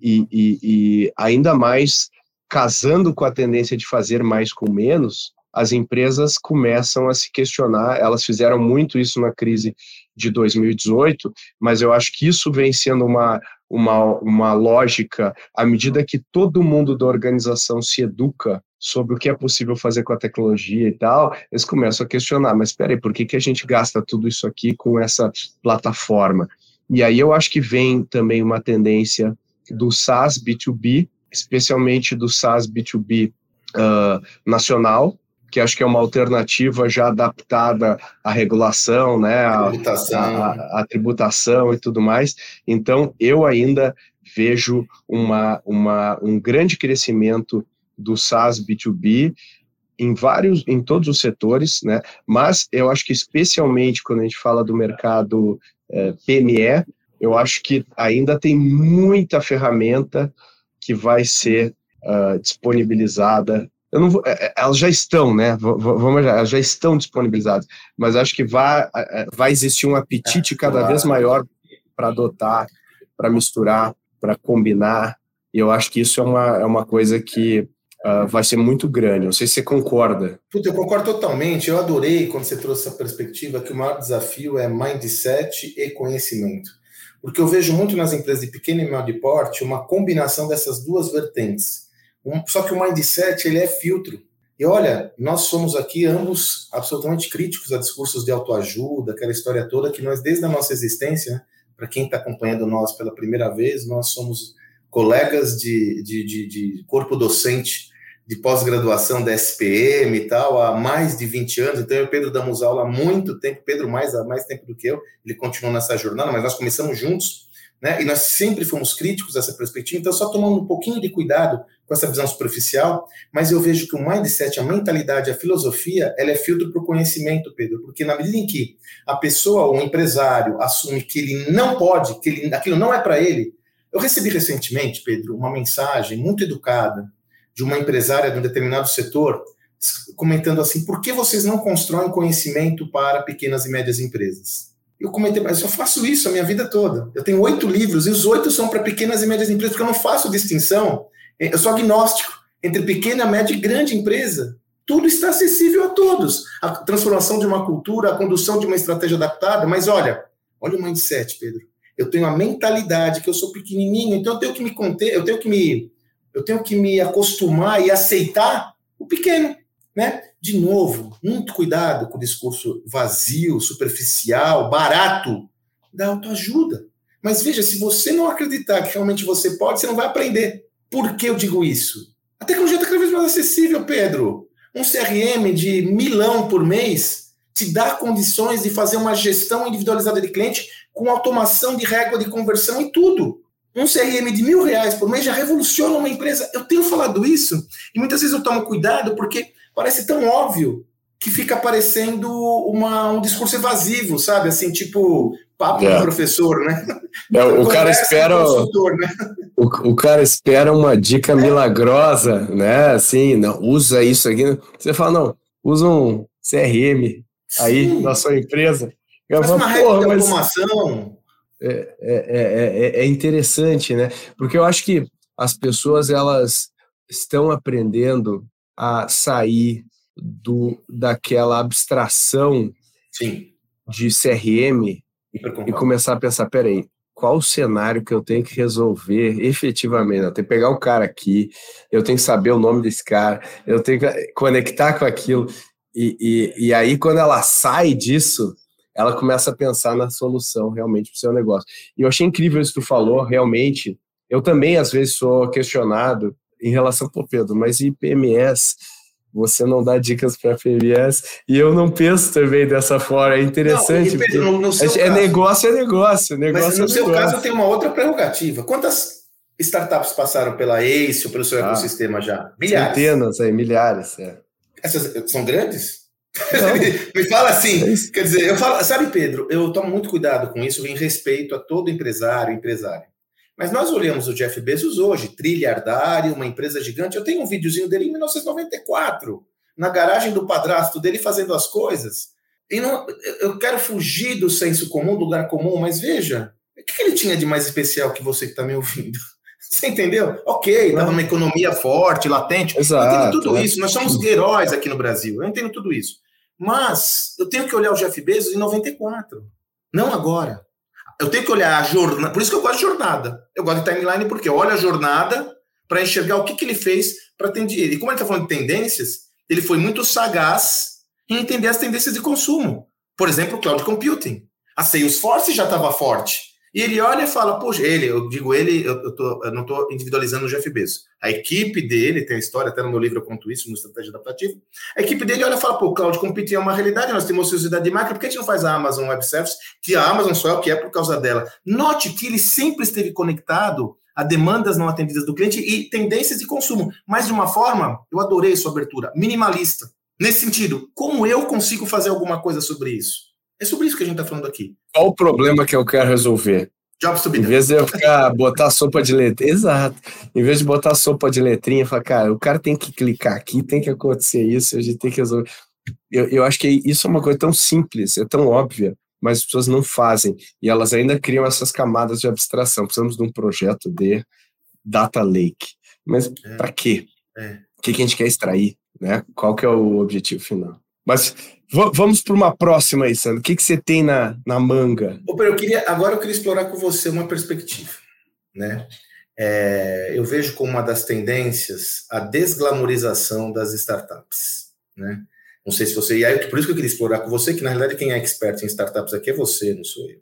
e, e, e ainda mais casando com a tendência de fazer mais com menos, as empresas começam a se questionar. Elas fizeram muito isso na crise de 2018, mas eu acho que isso vem sendo uma, uma, uma lógica à medida que todo mundo da organização se educa sobre o que é possível fazer com a tecnologia e tal, eles começam a questionar, mas espera aí, por que, que a gente gasta tudo isso aqui com essa plataforma? E aí eu acho que vem também uma tendência do SaaS B2B, especialmente do SaaS B2B uh, nacional, que acho que é uma alternativa já adaptada à regulação, né, à tributação. À, à tributação e tudo mais. Então, eu ainda vejo uma, uma, um grande crescimento do SaaS B2B em vários, em todos os setores, né? Mas eu acho que especialmente quando a gente fala do mercado eh, PME, eu acho que ainda tem muita ferramenta que vai ser uh, disponibilizada. Eu não vou, é, é, elas já estão, né? Vamos elas já estão disponibilizadas, mas acho que vai, vai existir um apetite cada vez maior para adotar, para misturar, para combinar. E eu acho que isso é uma, é uma coisa que uh, vai ser muito grande. Não sei se você concorda. Puta, eu concordo totalmente. Eu adorei quando você trouxe essa perspectiva que o maior desafio é mindset e conhecimento. Porque eu vejo muito nas empresas de pequeno e médio porte uma combinação dessas duas vertentes. Só que o mindset ele é filtro. E olha, nós somos aqui ambos absolutamente críticos a discursos de autoajuda, aquela história toda que nós, desde a nossa existência, para quem está acompanhando nós pela primeira vez, nós somos colegas de, de, de, de corpo docente de pós-graduação da SPM e tal, há mais de 20 anos. Então, eu e o Pedro damos aula há muito tempo, Pedro mais há mais tempo do que eu, ele continuou nessa jornada, mas nós começamos juntos, né? E nós sempre fomos críticos dessa perspectiva, então, só tomando um pouquinho de cuidado com essa visão superficial, mas eu vejo que o mindset, a mentalidade, a filosofia, ela é filtro para o conhecimento, Pedro, porque na medida em que a pessoa, o empresário, assume que ele não pode, que ele, aquilo não é para ele, eu recebi recentemente, Pedro, uma mensagem muito educada de uma empresária de um determinado setor comentando assim: por que vocês não constroem conhecimento para pequenas e médias empresas? Eu comentei, mas eu faço isso a minha vida toda. Eu tenho oito livros e os oito são para pequenas e médias empresas, porque eu não faço distinção. Eu sou agnóstico entre pequena, média e grande empresa. Tudo está acessível a todos. A transformação de uma cultura, a condução de uma estratégia adaptada. Mas olha, olha o mindset, Pedro eu tenho a mentalidade que eu sou pequenininho, então eu tenho que me conter, eu tenho que me, eu tenho que me acostumar e aceitar o pequeno, né? De novo, muito cuidado com o discurso vazio, superficial, barato da autoajuda. Mas veja, se você não acreditar que realmente você pode, você não vai aprender. Por que eu digo isso? A tecnologia está cada vez mais acessível, Pedro. Um CRM de milão por mês te dá condições de fazer uma gestão individualizada de cliente com automação de régua de conversão e tudo. Um CRM de mil reais por mês já revoluciona uma empresa. Eu tenho falado isso e muitas vezes eu tomo cuidado porque parece tão óbvo que fica parecendo uma, um discurso evasivo, sabe? Assim, tipo, papo é. do professor, né? É, o cara espera. Né? O, o, cara espera uma dica milagrosa, né? Assim, não, usa isso aqui. Você fala, não, usa um CRM aí Sim. na sua empresa. Eu falo, uma porra, mas... automação. É, é, é, é interessante, né? Porque eu acho que as pessoas elas estão aprendendo a sair do daquela abstração Sim. de CRM e começar a pensar, peraí, qual o cenário que eu tenho que resolver efetivamente? Eu tenho que pegar o cara aqui, eu tenho que saber o nome desse cara, eu tenho que conectar com aquilo. E, e, e aí, quando ela sai disso, ela começa a pensar na solução realmente para o seu negócio. E eu achei incrível isso que tu falou, realmente. Eu também, às vezes, sou questionado em relação, pô, Pedro, mas e PMS? Você não dá dicas para PMS e eu não penso também dessa forma. É interessante. Não, Pedro, no, no é caso, negócio, é negócio. negócio mas no é seu negócio. caso, tem uma outra prerrogativa. Quantas startups passaram pela ACE ou pelo seu ah, ecossistema já? Milhares. Centenas aí, milhares. É. Essas são grandes? Me fala assim, é quer dizer, eu falo, sabe, Pedro, eu tomo muito cuidado com isso em respeito a todo empresário, empresário. Mas nós olhamos o Jeff Bezos hoje, trilhardário, uma empresa gigante. Eu tenho um videozinho dele em 1994, na garagem do padrasto dele fazendo as coisas. E não, eu quero fugir do senso comum, do lugar comum, mas veja, o que ele tinha de mais especial que você que está me ouvindo? Você entendeu? Ok, estava numa economia forte, latente. Exato, eu entendo tudo é. isso. Nós somos heróis aqui no Brasil. Eu entendo tudo isso. Mas eu tenho que olhar o Jeff Bezos em 94, não agora. Eu tenho que olhar a jornada. Por isso que eu gosto de jornada. Eu gosto de timeline porque eu olho a jornada para enxergar o que, que ele fez para atender. E como ele está falando de tendências, ele foi muito sagaz em entender as tendências de consumo. Por exemplo, cloud computing. A Salesforce já estava forte E ele olha e fala, poxa, ele, eu digo ele, eu, eu, tô, eu não estou individualizando o Jeff Bezos. A equipe dele, tem a história, até no meu livro eu conto isso, no Estratégia Adaptativa. A equipe dele olha e fala, pô, o cloud computing é uma realidade, nós temos ociosidade de máquina, por que a gente não faz a Amazon Web Services, que a Amazon só é o que é por causa dela? Note que ele sempre esteve conectado a demandas não atendidas do cliente e tendências de consumo, mas de uma forma, eu adorei sua abertura, minimalista. Nesse sentido, como eu consigo fazer alguma coisa sobre isso? É sobre isso que a gente está falando aqui. Qual o problema que eu quero resolver? Jobs to be Em vez de eu ficar, botar sopa de letrinha. Exato. Em vez de botar sopa de letrinha, falar, cara, o cara tem que clicar aqui, tem que acontecer isso, a gente tem que resolver. Eu, eu acho que isso é uma coisa tão simples, é tão óbvia, mas as pessoas não fazem. E elas ainda criam essas camadas de abstração. Precisamos de um projeto de data lake. Mas é. para quê? É. O que, que a gente quer extrair? Né? Qual que é o objetivo final? Mas vamos para uma próxima aí, Sandro. O que, você tem na, na manga? eu queria, agora eu queria explorar com você uma perspectiva. Né? É, eu vejo como uma das tendências a desglamorização das startups. Né? Não sei se você. E aí, por isso que eu queria explorar com você, que na realidade quem é expert em startups aqui é você, não sou eu.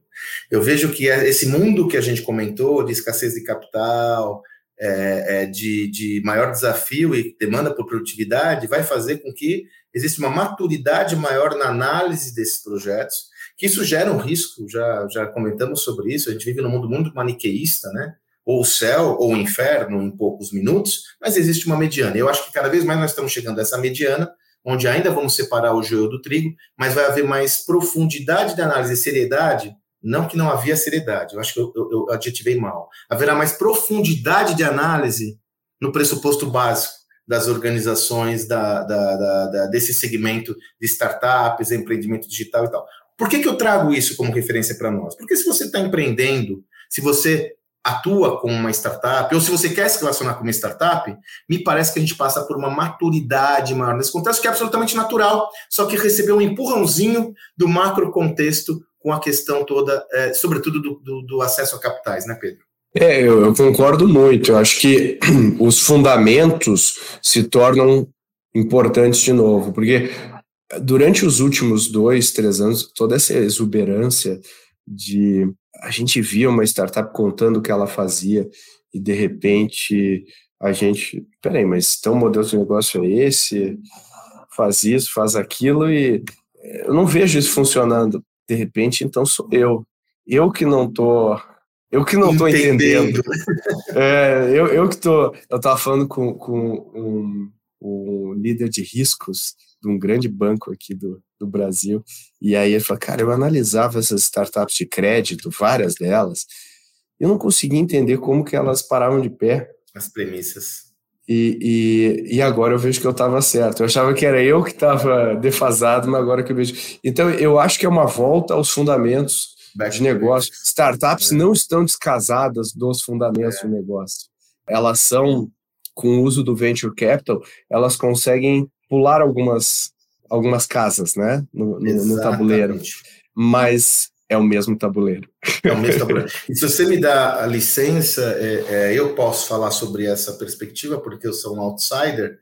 Eu vejo que é esse mundo que a gente comentou, de escassez de capital, é, é, de, de maior desafio e demanda por produtividade, vai fazer com que existe uma maturidade maior na análise desses projetos, que isso gera um risco, já, já comentamos sobre isso, a gente vive num mundo muito maniqueísta, né? Ou o céu ou o inferno em poucos minutos, mas existe uma mediana. Eu acho que cada vez mais nós estamos chegando a essa mediana, onde ainda vamos separar o joio do trigo, mas vai haver mais profundidade de análise e seriedade. Não que não havia seriedade, eu acho que eu, eu, eu adjetivei mal. Haverá mais profundidade de análise no pressuposto básico das organizações da, da, da, desse segmento de startups, empreendimento digital e tal. Por que, que eu trago isso como referência para nós? Porque se você está empreendendo, se você atua como uma startup, ou se você quer se relacionar com uma startup, me parece que a gente passa por uma maturidade maior nesse contexto, que é absolutamente natural, só que recebeu um empurrãozinho do macro contexto com a questão toda, é, sobretudo do, do, do acesso a capitais, né, Pedro? É, eu, eu, concordo muito. Eu acho que os fundamentos se tornam importantes de novo, porque durante os últimos dois, três anos, toda essa exuberância de a gente via uma startup contando o que ela fazia e de repente a gente, peraí, mas então o modelo de negócio é esse, faz isso, faz aquilo e eu não vejo isso funcionando. De repente, então sou eu. Eu que não tô eu que não estou entendendo. É, eu, eu que estou. Eu estava falando com, com um, um, líder de riscos de um grande banco aqui do, do Brasil. E aí ele falou: Cara, eu analisava essas startups de crédito, várias delas, eu não conseguia entender como que elas paravam de pé. As premissas. E, e, e agora eu vejo que eu estava certo. Eu achava que era eu que estava defasado, mas agora que eu vejo. Então eu acho que é uma volta aos fundamentos de negócio. Startups é. não estão descasadas dos fundamentos é. do negócio. Elas são, com o uso do venture capital, elas conseguem pular algumas, algumas casas, né, no, no, no tabuleiro. Mas é o mesmo tabuleiro. É o mesmo tabuleiro. E se você me dá a licença, é, é, eu posso falar sobre essa perspectiva, porque eu sou um outsider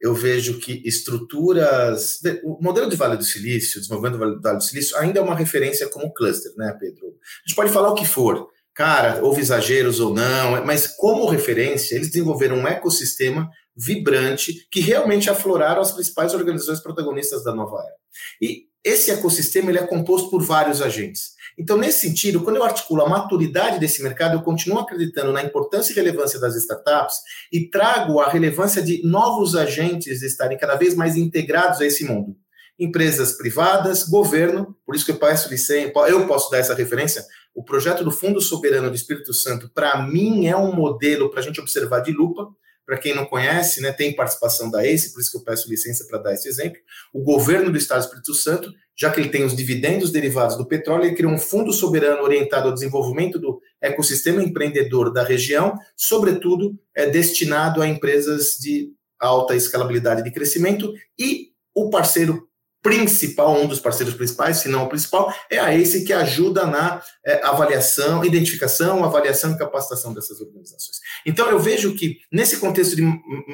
eu vejo que estruturas. O modelo de Vale do Silício, o desenvolvimento do Vale do Silício, ainda é uma referência como cluster, né, Pedro? A gente pode falar o que for. Cara, houve exageros ou não, mas como referência, eles desenvolveram um ecossistema vibrante que realmente afloraram as principais organizações protagonistas da nova era. E esse ecossistema ele é composto por vários agentes. Então, nesse sentido, quando eu articulo a maturidade desse mercado, eu continuo acreditando na importância e relevância das startups e trago a relevância de novos agentes estarem cada vez mais integrados a esse mundo. Empresas privadas, governo, por isso que eu peço licença, eu posso dar essa referência. O projeto do Fundo Soberano do Espírito Santo, para mim, é um modelo para a gente observar de lupa, para quem não conhece, né, tem participação da ACE, por isso que eu peço licença para dar esse exemplo. O governo do Estado do Espírito Santo, já que ele tem os dividendos derivados do petróleo, ele criou um fundo soberano orientado ao desenvolvimento do ecossistema empreendedor da região, sobretudo é destinado a empresas de alta escalabilidade de crescimento e o parceiro principal, um dos parceiros principais, se não o principal, é a ACE que ajuda na é, avaliação, identificação, avaliação e capacitação dessas organizações. Então, eu vejo que, nesse contexto de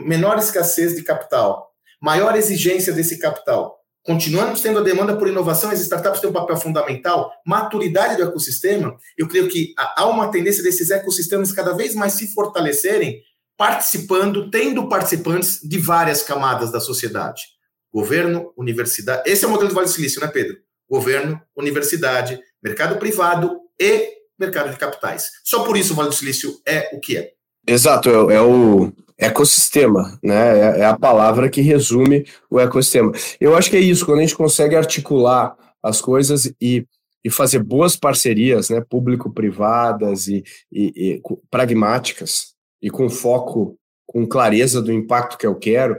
menor escassez de capital, maior exigência desse capital, continuamos tendo a demanda por inovação, as startups têm um papel fundamental, maturidade do ecossistema, eu creio que há uma tendência desses ecossistemas cada vez mais se fortalecerem, participando, tendo participantes de várias camadas da sociedade. Governo, universidade. Esse é o modelo do Vale do Silício, né, Pedro? Governo, universidade, mercado privado e mercado de capitais. Só por isso o Vale do Silício é o que é. Exato, é, é o ecossistema, né? É, é, a palavra que resume o ecossistema. Eu acho que é isso, quando a gente consegue articular as coisas e, e fazer boas parcerias, né, público-privadas e, e, e pragmáticas, e com foco, com clareza do impacto que eu quero,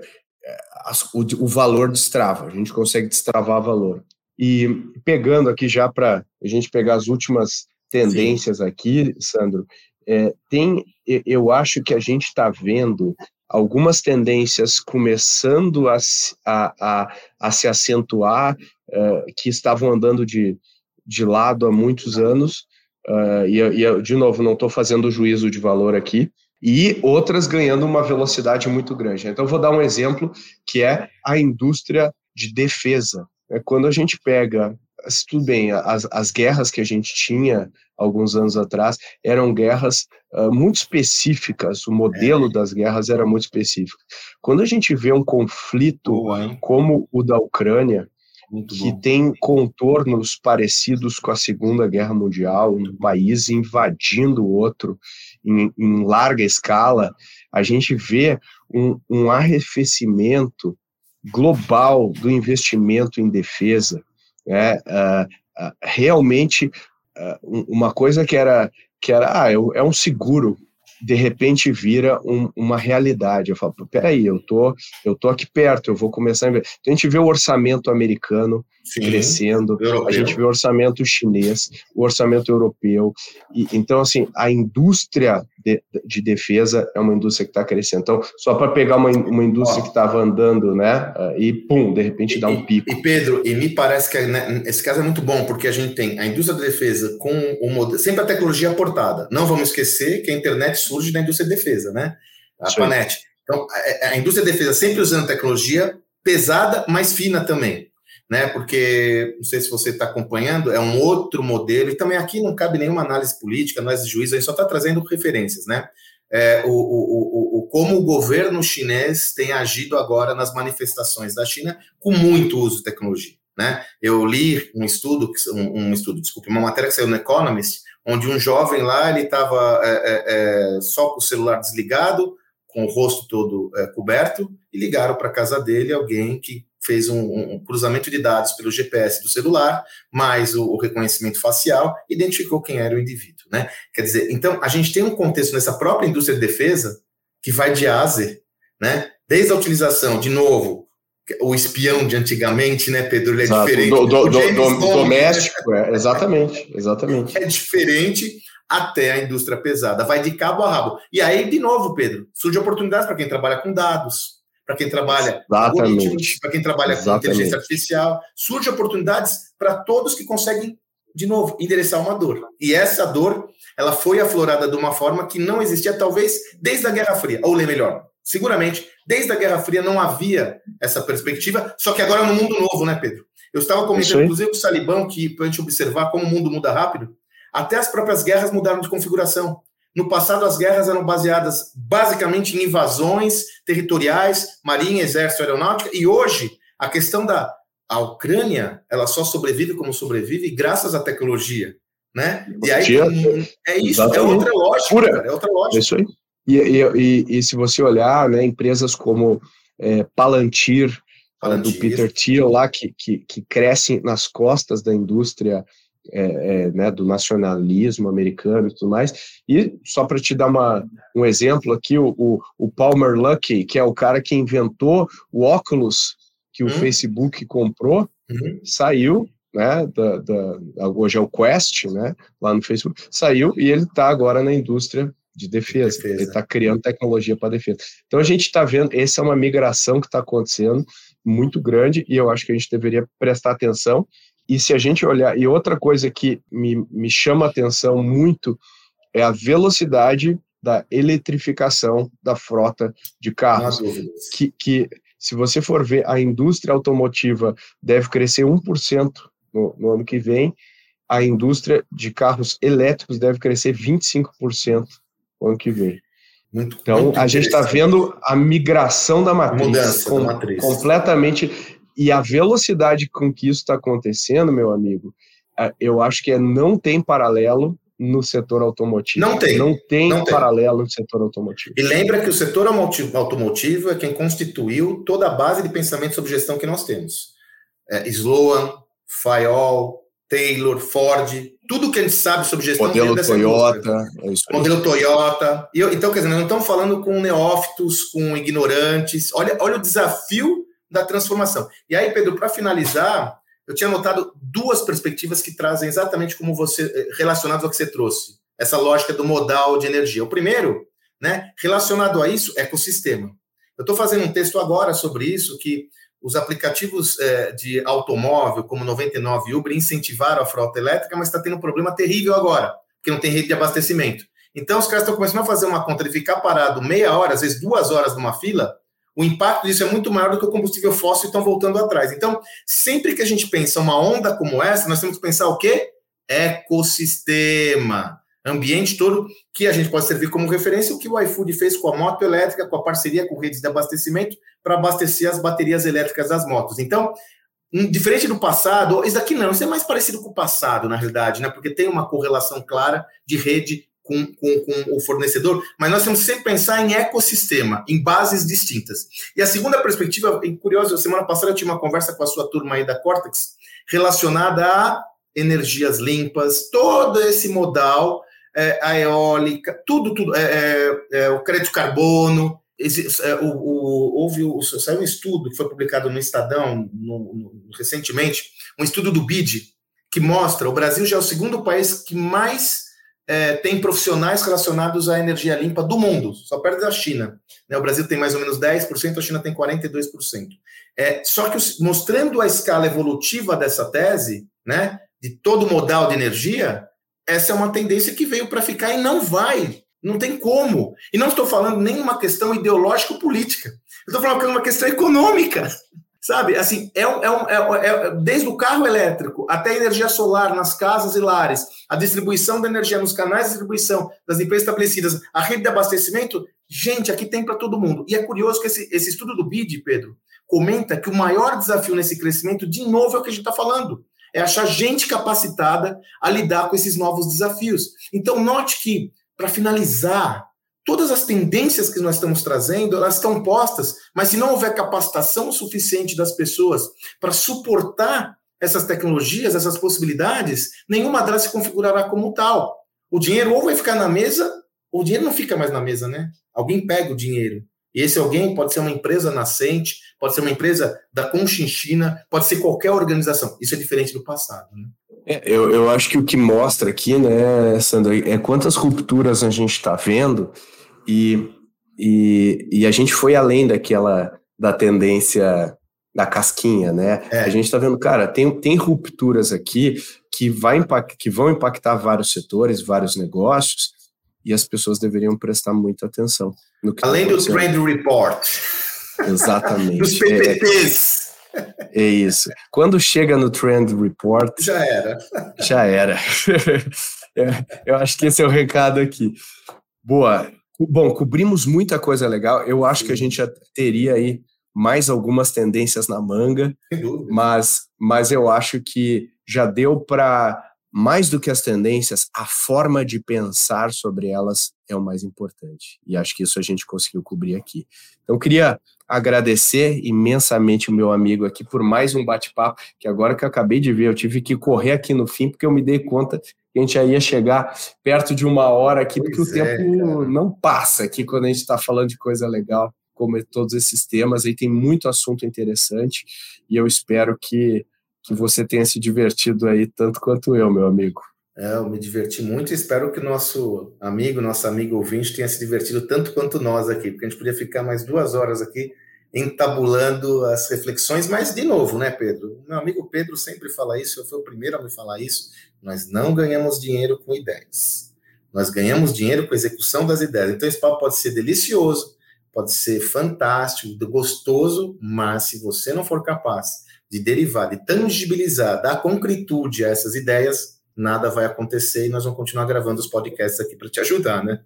é, o, o valor destrava, a gente consegue destravar valor. E pegando aqui já para a gente pegar as últimas tendências Sim. aqui, Sandro, é, tem, eu acho que a gente está vendo algumas tendências começando a, a, a, a se acentuar, uh, que estavam andando de, de lado há muitos anos, uh, e, e, de novo, não estou fazendo juízo de valor aqui, e outras ganhando uma velocidade muito grande. Então, vou dar um exemplo, que é a indústria de defesa. É, quando a gente pega tudo bem, as, as guerras que a gente tinha alguns anos atrás eram guerras uh, muito específicas, o modelo é. das guerras era muito específico. Quando a gente vê um conflito Boa, como o da Ucrânia, muito que bom. tem contornos parecidos com a Segunda Guerra Mundial, um país invadindo o outro em, em larga escala, a gente vê um, um arrefecimento global do investimento em defesa, é, uh, uh, realmente uh, uma coisa que era que era ah, é um seguro de repente vira um, uma realidade. Eu falo, peraí, eu tô, eu tô aqui perto, eu vou começar a ver. Então a gente vê o orçamento americano Sim, crescendo, europeu. a gente vê o orçamento chinês, o orçamento europeu. E, então, assim, a indústria de, de defesa é uma indústria que está crescendo. Então, só para pegar uma, uma indústria Ó, que estava andando, né, e pum, de repente dá um pico. E, Pedro, e me parece que né, esse caso é muito bom, porque a gente tem a indústria de defesa com o modelo, sempre a tecnologia aportada. Não vamos esquecer que a internet surge da indústria de defesa, né? A Sim. Panet. Então, a, a indústria de defesa sempre usando tecnologia pesada, mas fina também né? Porque não sei se você está acompanhando, é um outro modelo, e também aqui não cabe nenhuma análise política, nós juízo, a gente só está trazendo referências, né? É, o, o, o, o, como o governo chinês tem agido agora nas manifestações da China com muito uso de tecnologia. Né? Eu li um estudo, um, um estudo, desculpe, uma matéria que saiu no Economist, onde um jovem lá ele estava é, é, é, só com o celular desligado, com o rosto todo é, coberto, e ligaram para casa dele alguém que fez um, um, cruzamento de dados pelo GPS do celular, mais o, o, reconhecimento facial, identificou quem era o indivíduo, né? Quer dizer, então a gente tem um contexto nessa própria indústria de defesa que vai de A a Z, né? Desde a utilização, de novo, o espião de antigamente, né, Pedro? Ele é Exato. diferente. Do, do, do, do doméstico, é, exatamente, exatamente. É diferente até a indústria pesada, vai de cabo a rabo. E aí, de novo, Pedro, surge oportunidades para quem trabalha com dados, para quem trabalha para quem trabalha Exatamente. com inteligência artificial. Surgem oportunidades para todos que conseguem, de novo, endereçar uma dor. E essa dor, ela foi aflorada de uma forma que não existia, talvez, desde a Guerra Fria, ou melhor, seguramente, desde a Guerra Fria não havia essa perspectiva, só que agora no mundo novo, né, Pedro? Eu estava comentando, inclusive, com o Salibão, que para a gente observar como o mundo muda rápido, até as próprias guerras mudaram de configuração. No passado, as guerras eram baseadas basicamente em invasões territoriais, marinha, exército, aeronáutica, e hoje a questão da a Ucrânia, ela só sobrevive como sobrevive graças à tecnologia, né? E aí é isso, é outra lógica, Pura. é outra lógica. É isso aí. E, e, e, e, se você olhar, né, empresas como é, Palantir, Palantir, do Peter Thiel lá, que, que, que crescem nas costas da indústria é, é, né, do nacionalismo americano e tudo mais. E só para te dar uma, um exemplo aqui, o, o, o, Palmer Luckey, que é o cara que inventou o óculos que o hum. Facebook comprou, hum. saiu, né, da, da, hoje é o Quest, né, lá no Facebook, saiu e ele está agora na indústria de defesa, defesa. ele está criando tecnologia para defesa. Então a gente está vendo, essa é uma migração que está acontecendo muito grande e eu acho que a gente deveria prestar atenção e se a gente olhar, e outra coisa que me, me chama a atenção muito é a velocidade da eletrificação da frota de carros, que, que Se você for ver, a indústria automotiva deve crescer 1% no, no ano que vem, a indústria de carros elétricos deve crescer 25% no ano que vem. Muito, então, muito a gente está vendo a migração da matriz, com, da matriz, completamente. E a velocidade com que isso está acontecendo, meu amigo, eu acho que é, não tem paralelo no setor automotivo. Não tem. Não tem não paralelo tem. no setor automotivo. E lembra que o setor automotivo é quem constituiu toda a base de pensamento sobre gestão que nós temos. É, Sloan, Fayol, Taylor, Ford, tudo que a gente sabe sobre gestão modelo Toyota, é modelo Toyota. E, então, quer dizer, não estamos falando com neófitos, com ignorantes. Olha, olha o desafio da transformação. E aí, Pedro, para finalizar, eu tinha notado duas perspectivas que trazem exatamente como você eh, relacionados ao que você trouxe, essa lógica do modal de energia. O primeiro, né, relacionado a isso, ecossistema. Eu estou fazendo um texto agora sobre isso que os aplicativos é, de automóvel, como 99 e Uber, incentivaram a frota elétrica, mas está tendo um problema terrível agora, porque não tem rede de abastecimento. Então, os caras estão começando a fazer uma conta de ficar parado meia hora, às vezes duas horas numa fila, o impacto disso é muito maior do que o combustível fóssil estão voltando atrás. Então, sempre que a gente pensa uma onda como essa, nós temos que pensar o quê? Ecossistema ambiente todo, que a gente pode servir como referência o que o iFood fez com a moto elétrica, com a parceria com redes de abastecimento, para abastecer as baterias elétricas das motos. Então, diferente do passado, isso aqui não, isso é mais parecido com o passado, na realidade, né? porque tem uma correlação clara de rede com, com, com, o fornecedor, mas nós temos que sempre pensar em ecossistema, em bases distintas. E a segunda perspectiva, curiosa, semana passada eu tive uma conversa com a sua turma aí da Cortex, relacionada a energias limpas, todo esse modal é, a eólica, tudo, tudo, é, é, é o crédito carbono. Esse, é, o, o, houve o, saiu um estudo que foi publicado no Estadão no, no, recentemente, um estudo do BID, que mostra o Brasil já é o segundo país que mais é, tem profissionais relacionados à energia limpa do mundo, só perto da China. Né? O Brasil tem mais ou menos 10%, a China tem 42%. É, só que mostrando a escala evolutiva dessa tese, né, de todo modal de energia, essa é uma tendência que veio para ficar e não vai. Não tem como. E não estou falando nem uma questão ideológico-política. estou falando que é uma questão econômica. Sabe? Assim, é, é, é, é, desde o carro elétrico até a energia solar nas casas e lares, a distribuição da energia nos canais de distribuição das empresas estabelecidas, a rede de abastecimento, gente, aqui tem para todo mundo. E é curioso que esse, esse estudo do BID, Pedro, comenta que o maior desafio nesse crescimento, de novo, é o que a gente está falando é achar gente capacitada a lidar com esses novos desafios. Então, note que, para finalizar, todas as tendências que nós estamos trazendo, elas estão postas, mas se não houver capacitação suficiente das pessoas para suportar essas tecnologias, essas possibilidades, nenhuma delas se configurará como tal. O dinheiro ou vai ficar na mesa, ou o dinheiro não fica mais na mesa, né? Alguém pega o dinheiro. E esse alguém pode ser uma empresa nascente, pode ser uma empresa da Conchinchina, pode ser qualquer organização. Isso é diferente do passado. Né? É, eu, eu acho que o que mostra aqui, né, Sandra, é quantas rupturas a gente está vendo e, e, e a gente foi além daquela da tendência da casquinha, né? É. A gente está vendo, cara, tem, tem rupturas aqui que, vai impact, que vão impactar vários setores, vários negócios, e as pessoas deveriam prestar muita atenção. Tá Além tá do Trend Report. Exatamente. Dos PPTs. É, é, isso. Quando chega no Trend Report. Já era. Já era. é, eu acho que esse é o recado aqui. Boa. Bom, cobrimos muita coisa legal. Eu acho que a gente já teria aí mais algumas tendências na manga, mas, mas eu acho que já deu para mais do que as tendências, a forma de pensar sobre elas é o mais importante. E acho que isso a gente conseguiu cobrir aqui. Então, eu queria agradecer imensamente o meu amigo aqui por mais um bate-papo, que agora que eu acabei de ver, eu tive que correr aqui no fim, porque eu me dei conta a gente já ia chegar perto de uma hora aqui, pois porque é, o tempo cara. não passa aqui quando a gente está falando de coisa legal, como todos esses temas, aí tem muito assunto interessante, e eu espero que que você tenha se divertido aí tanto quanto eu, meu amigo. É, eu me diverti muito e espero que o nosso amigo, nosso amigo ouvinte tenha se divertido tanto quanto nós aqui, porque a gente podia ficar mais duas horas aqui entabulando as reflexões, mas de novo, né, Pedro? Meu amigo Pedro sempre fala isso, eu fui o primeiro a me falar isso. Nós não ganhamos dinheiro com ideias. Nós ganhamos dinheiro com a execução das ideias. Então, esse papo pode ser delicioso, pode ser fantástico, gostoso, mas se você não for capaz de derivar, de tangibilizar, dar concretude a essas ideias, nada vai acontecer e nós vamos continuar gravando os podcasts aqui para te ajudar, né?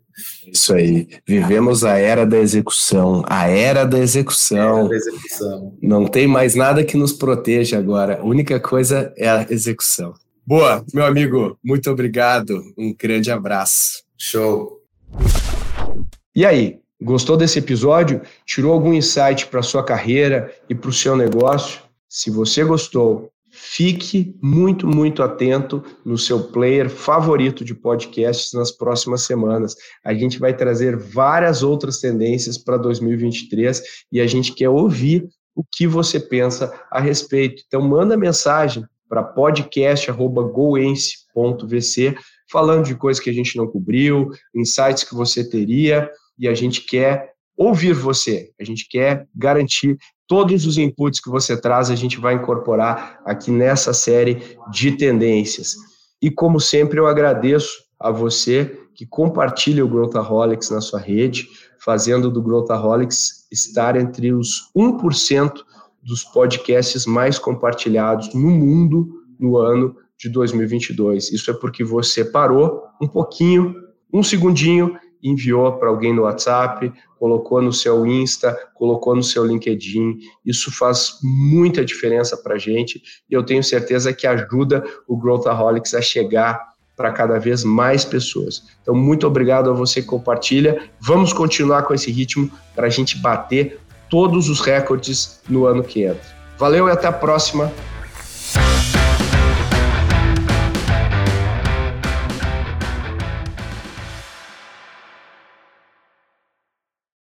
Isso aí. Vivemos a era da execução, a era da execução. Era da execução. Não tem mais nada que nos proteja agora. A única coisa é a execução. Boa, meu amigo, muito obrigado. Um grande abraço. Show. E aí, gostou desse episódio? Tirou algum insight para sua carreira e para o seu negócio? Se você gostou, fique muito, muito atento no seu player favorito de podcasts nas próximas semanas. A gente vai trazer várias outras tendências para 2023 e a gente quer ouvir o que você pensa a respeito. Então, manda mensagem para podcast.goense.vc falando de coisas que a gente não cobriu, insights que você teria, e a gente quer ouvir você, a gente quer garantir todos os inputs que você traz, a gente vai incorporar aqui nessa série de tendências. E como sempre, eu agradeço a você que compartilha o Growthaholics na sua rede, fazendo do Growthaholics estar entre os 1% dos podcasts mais compartilhados no mundo no ano de 2022. Isso é porque você parou um pouquinho, um segundinho enviou para alguém no WhatsApp, colocou no seu Insta, colocou no seu LinkedIn. Isso faz muita diferença para a gente e eu tenho certeza que ajuda o Growthaholics a chegar para cada vez mais pessoas. Então, muito obrigado a você que compartilha. Vamos continuar com esse ritmo para a gente bater todos os recordes no ano que entra. Valeu e até a próxima.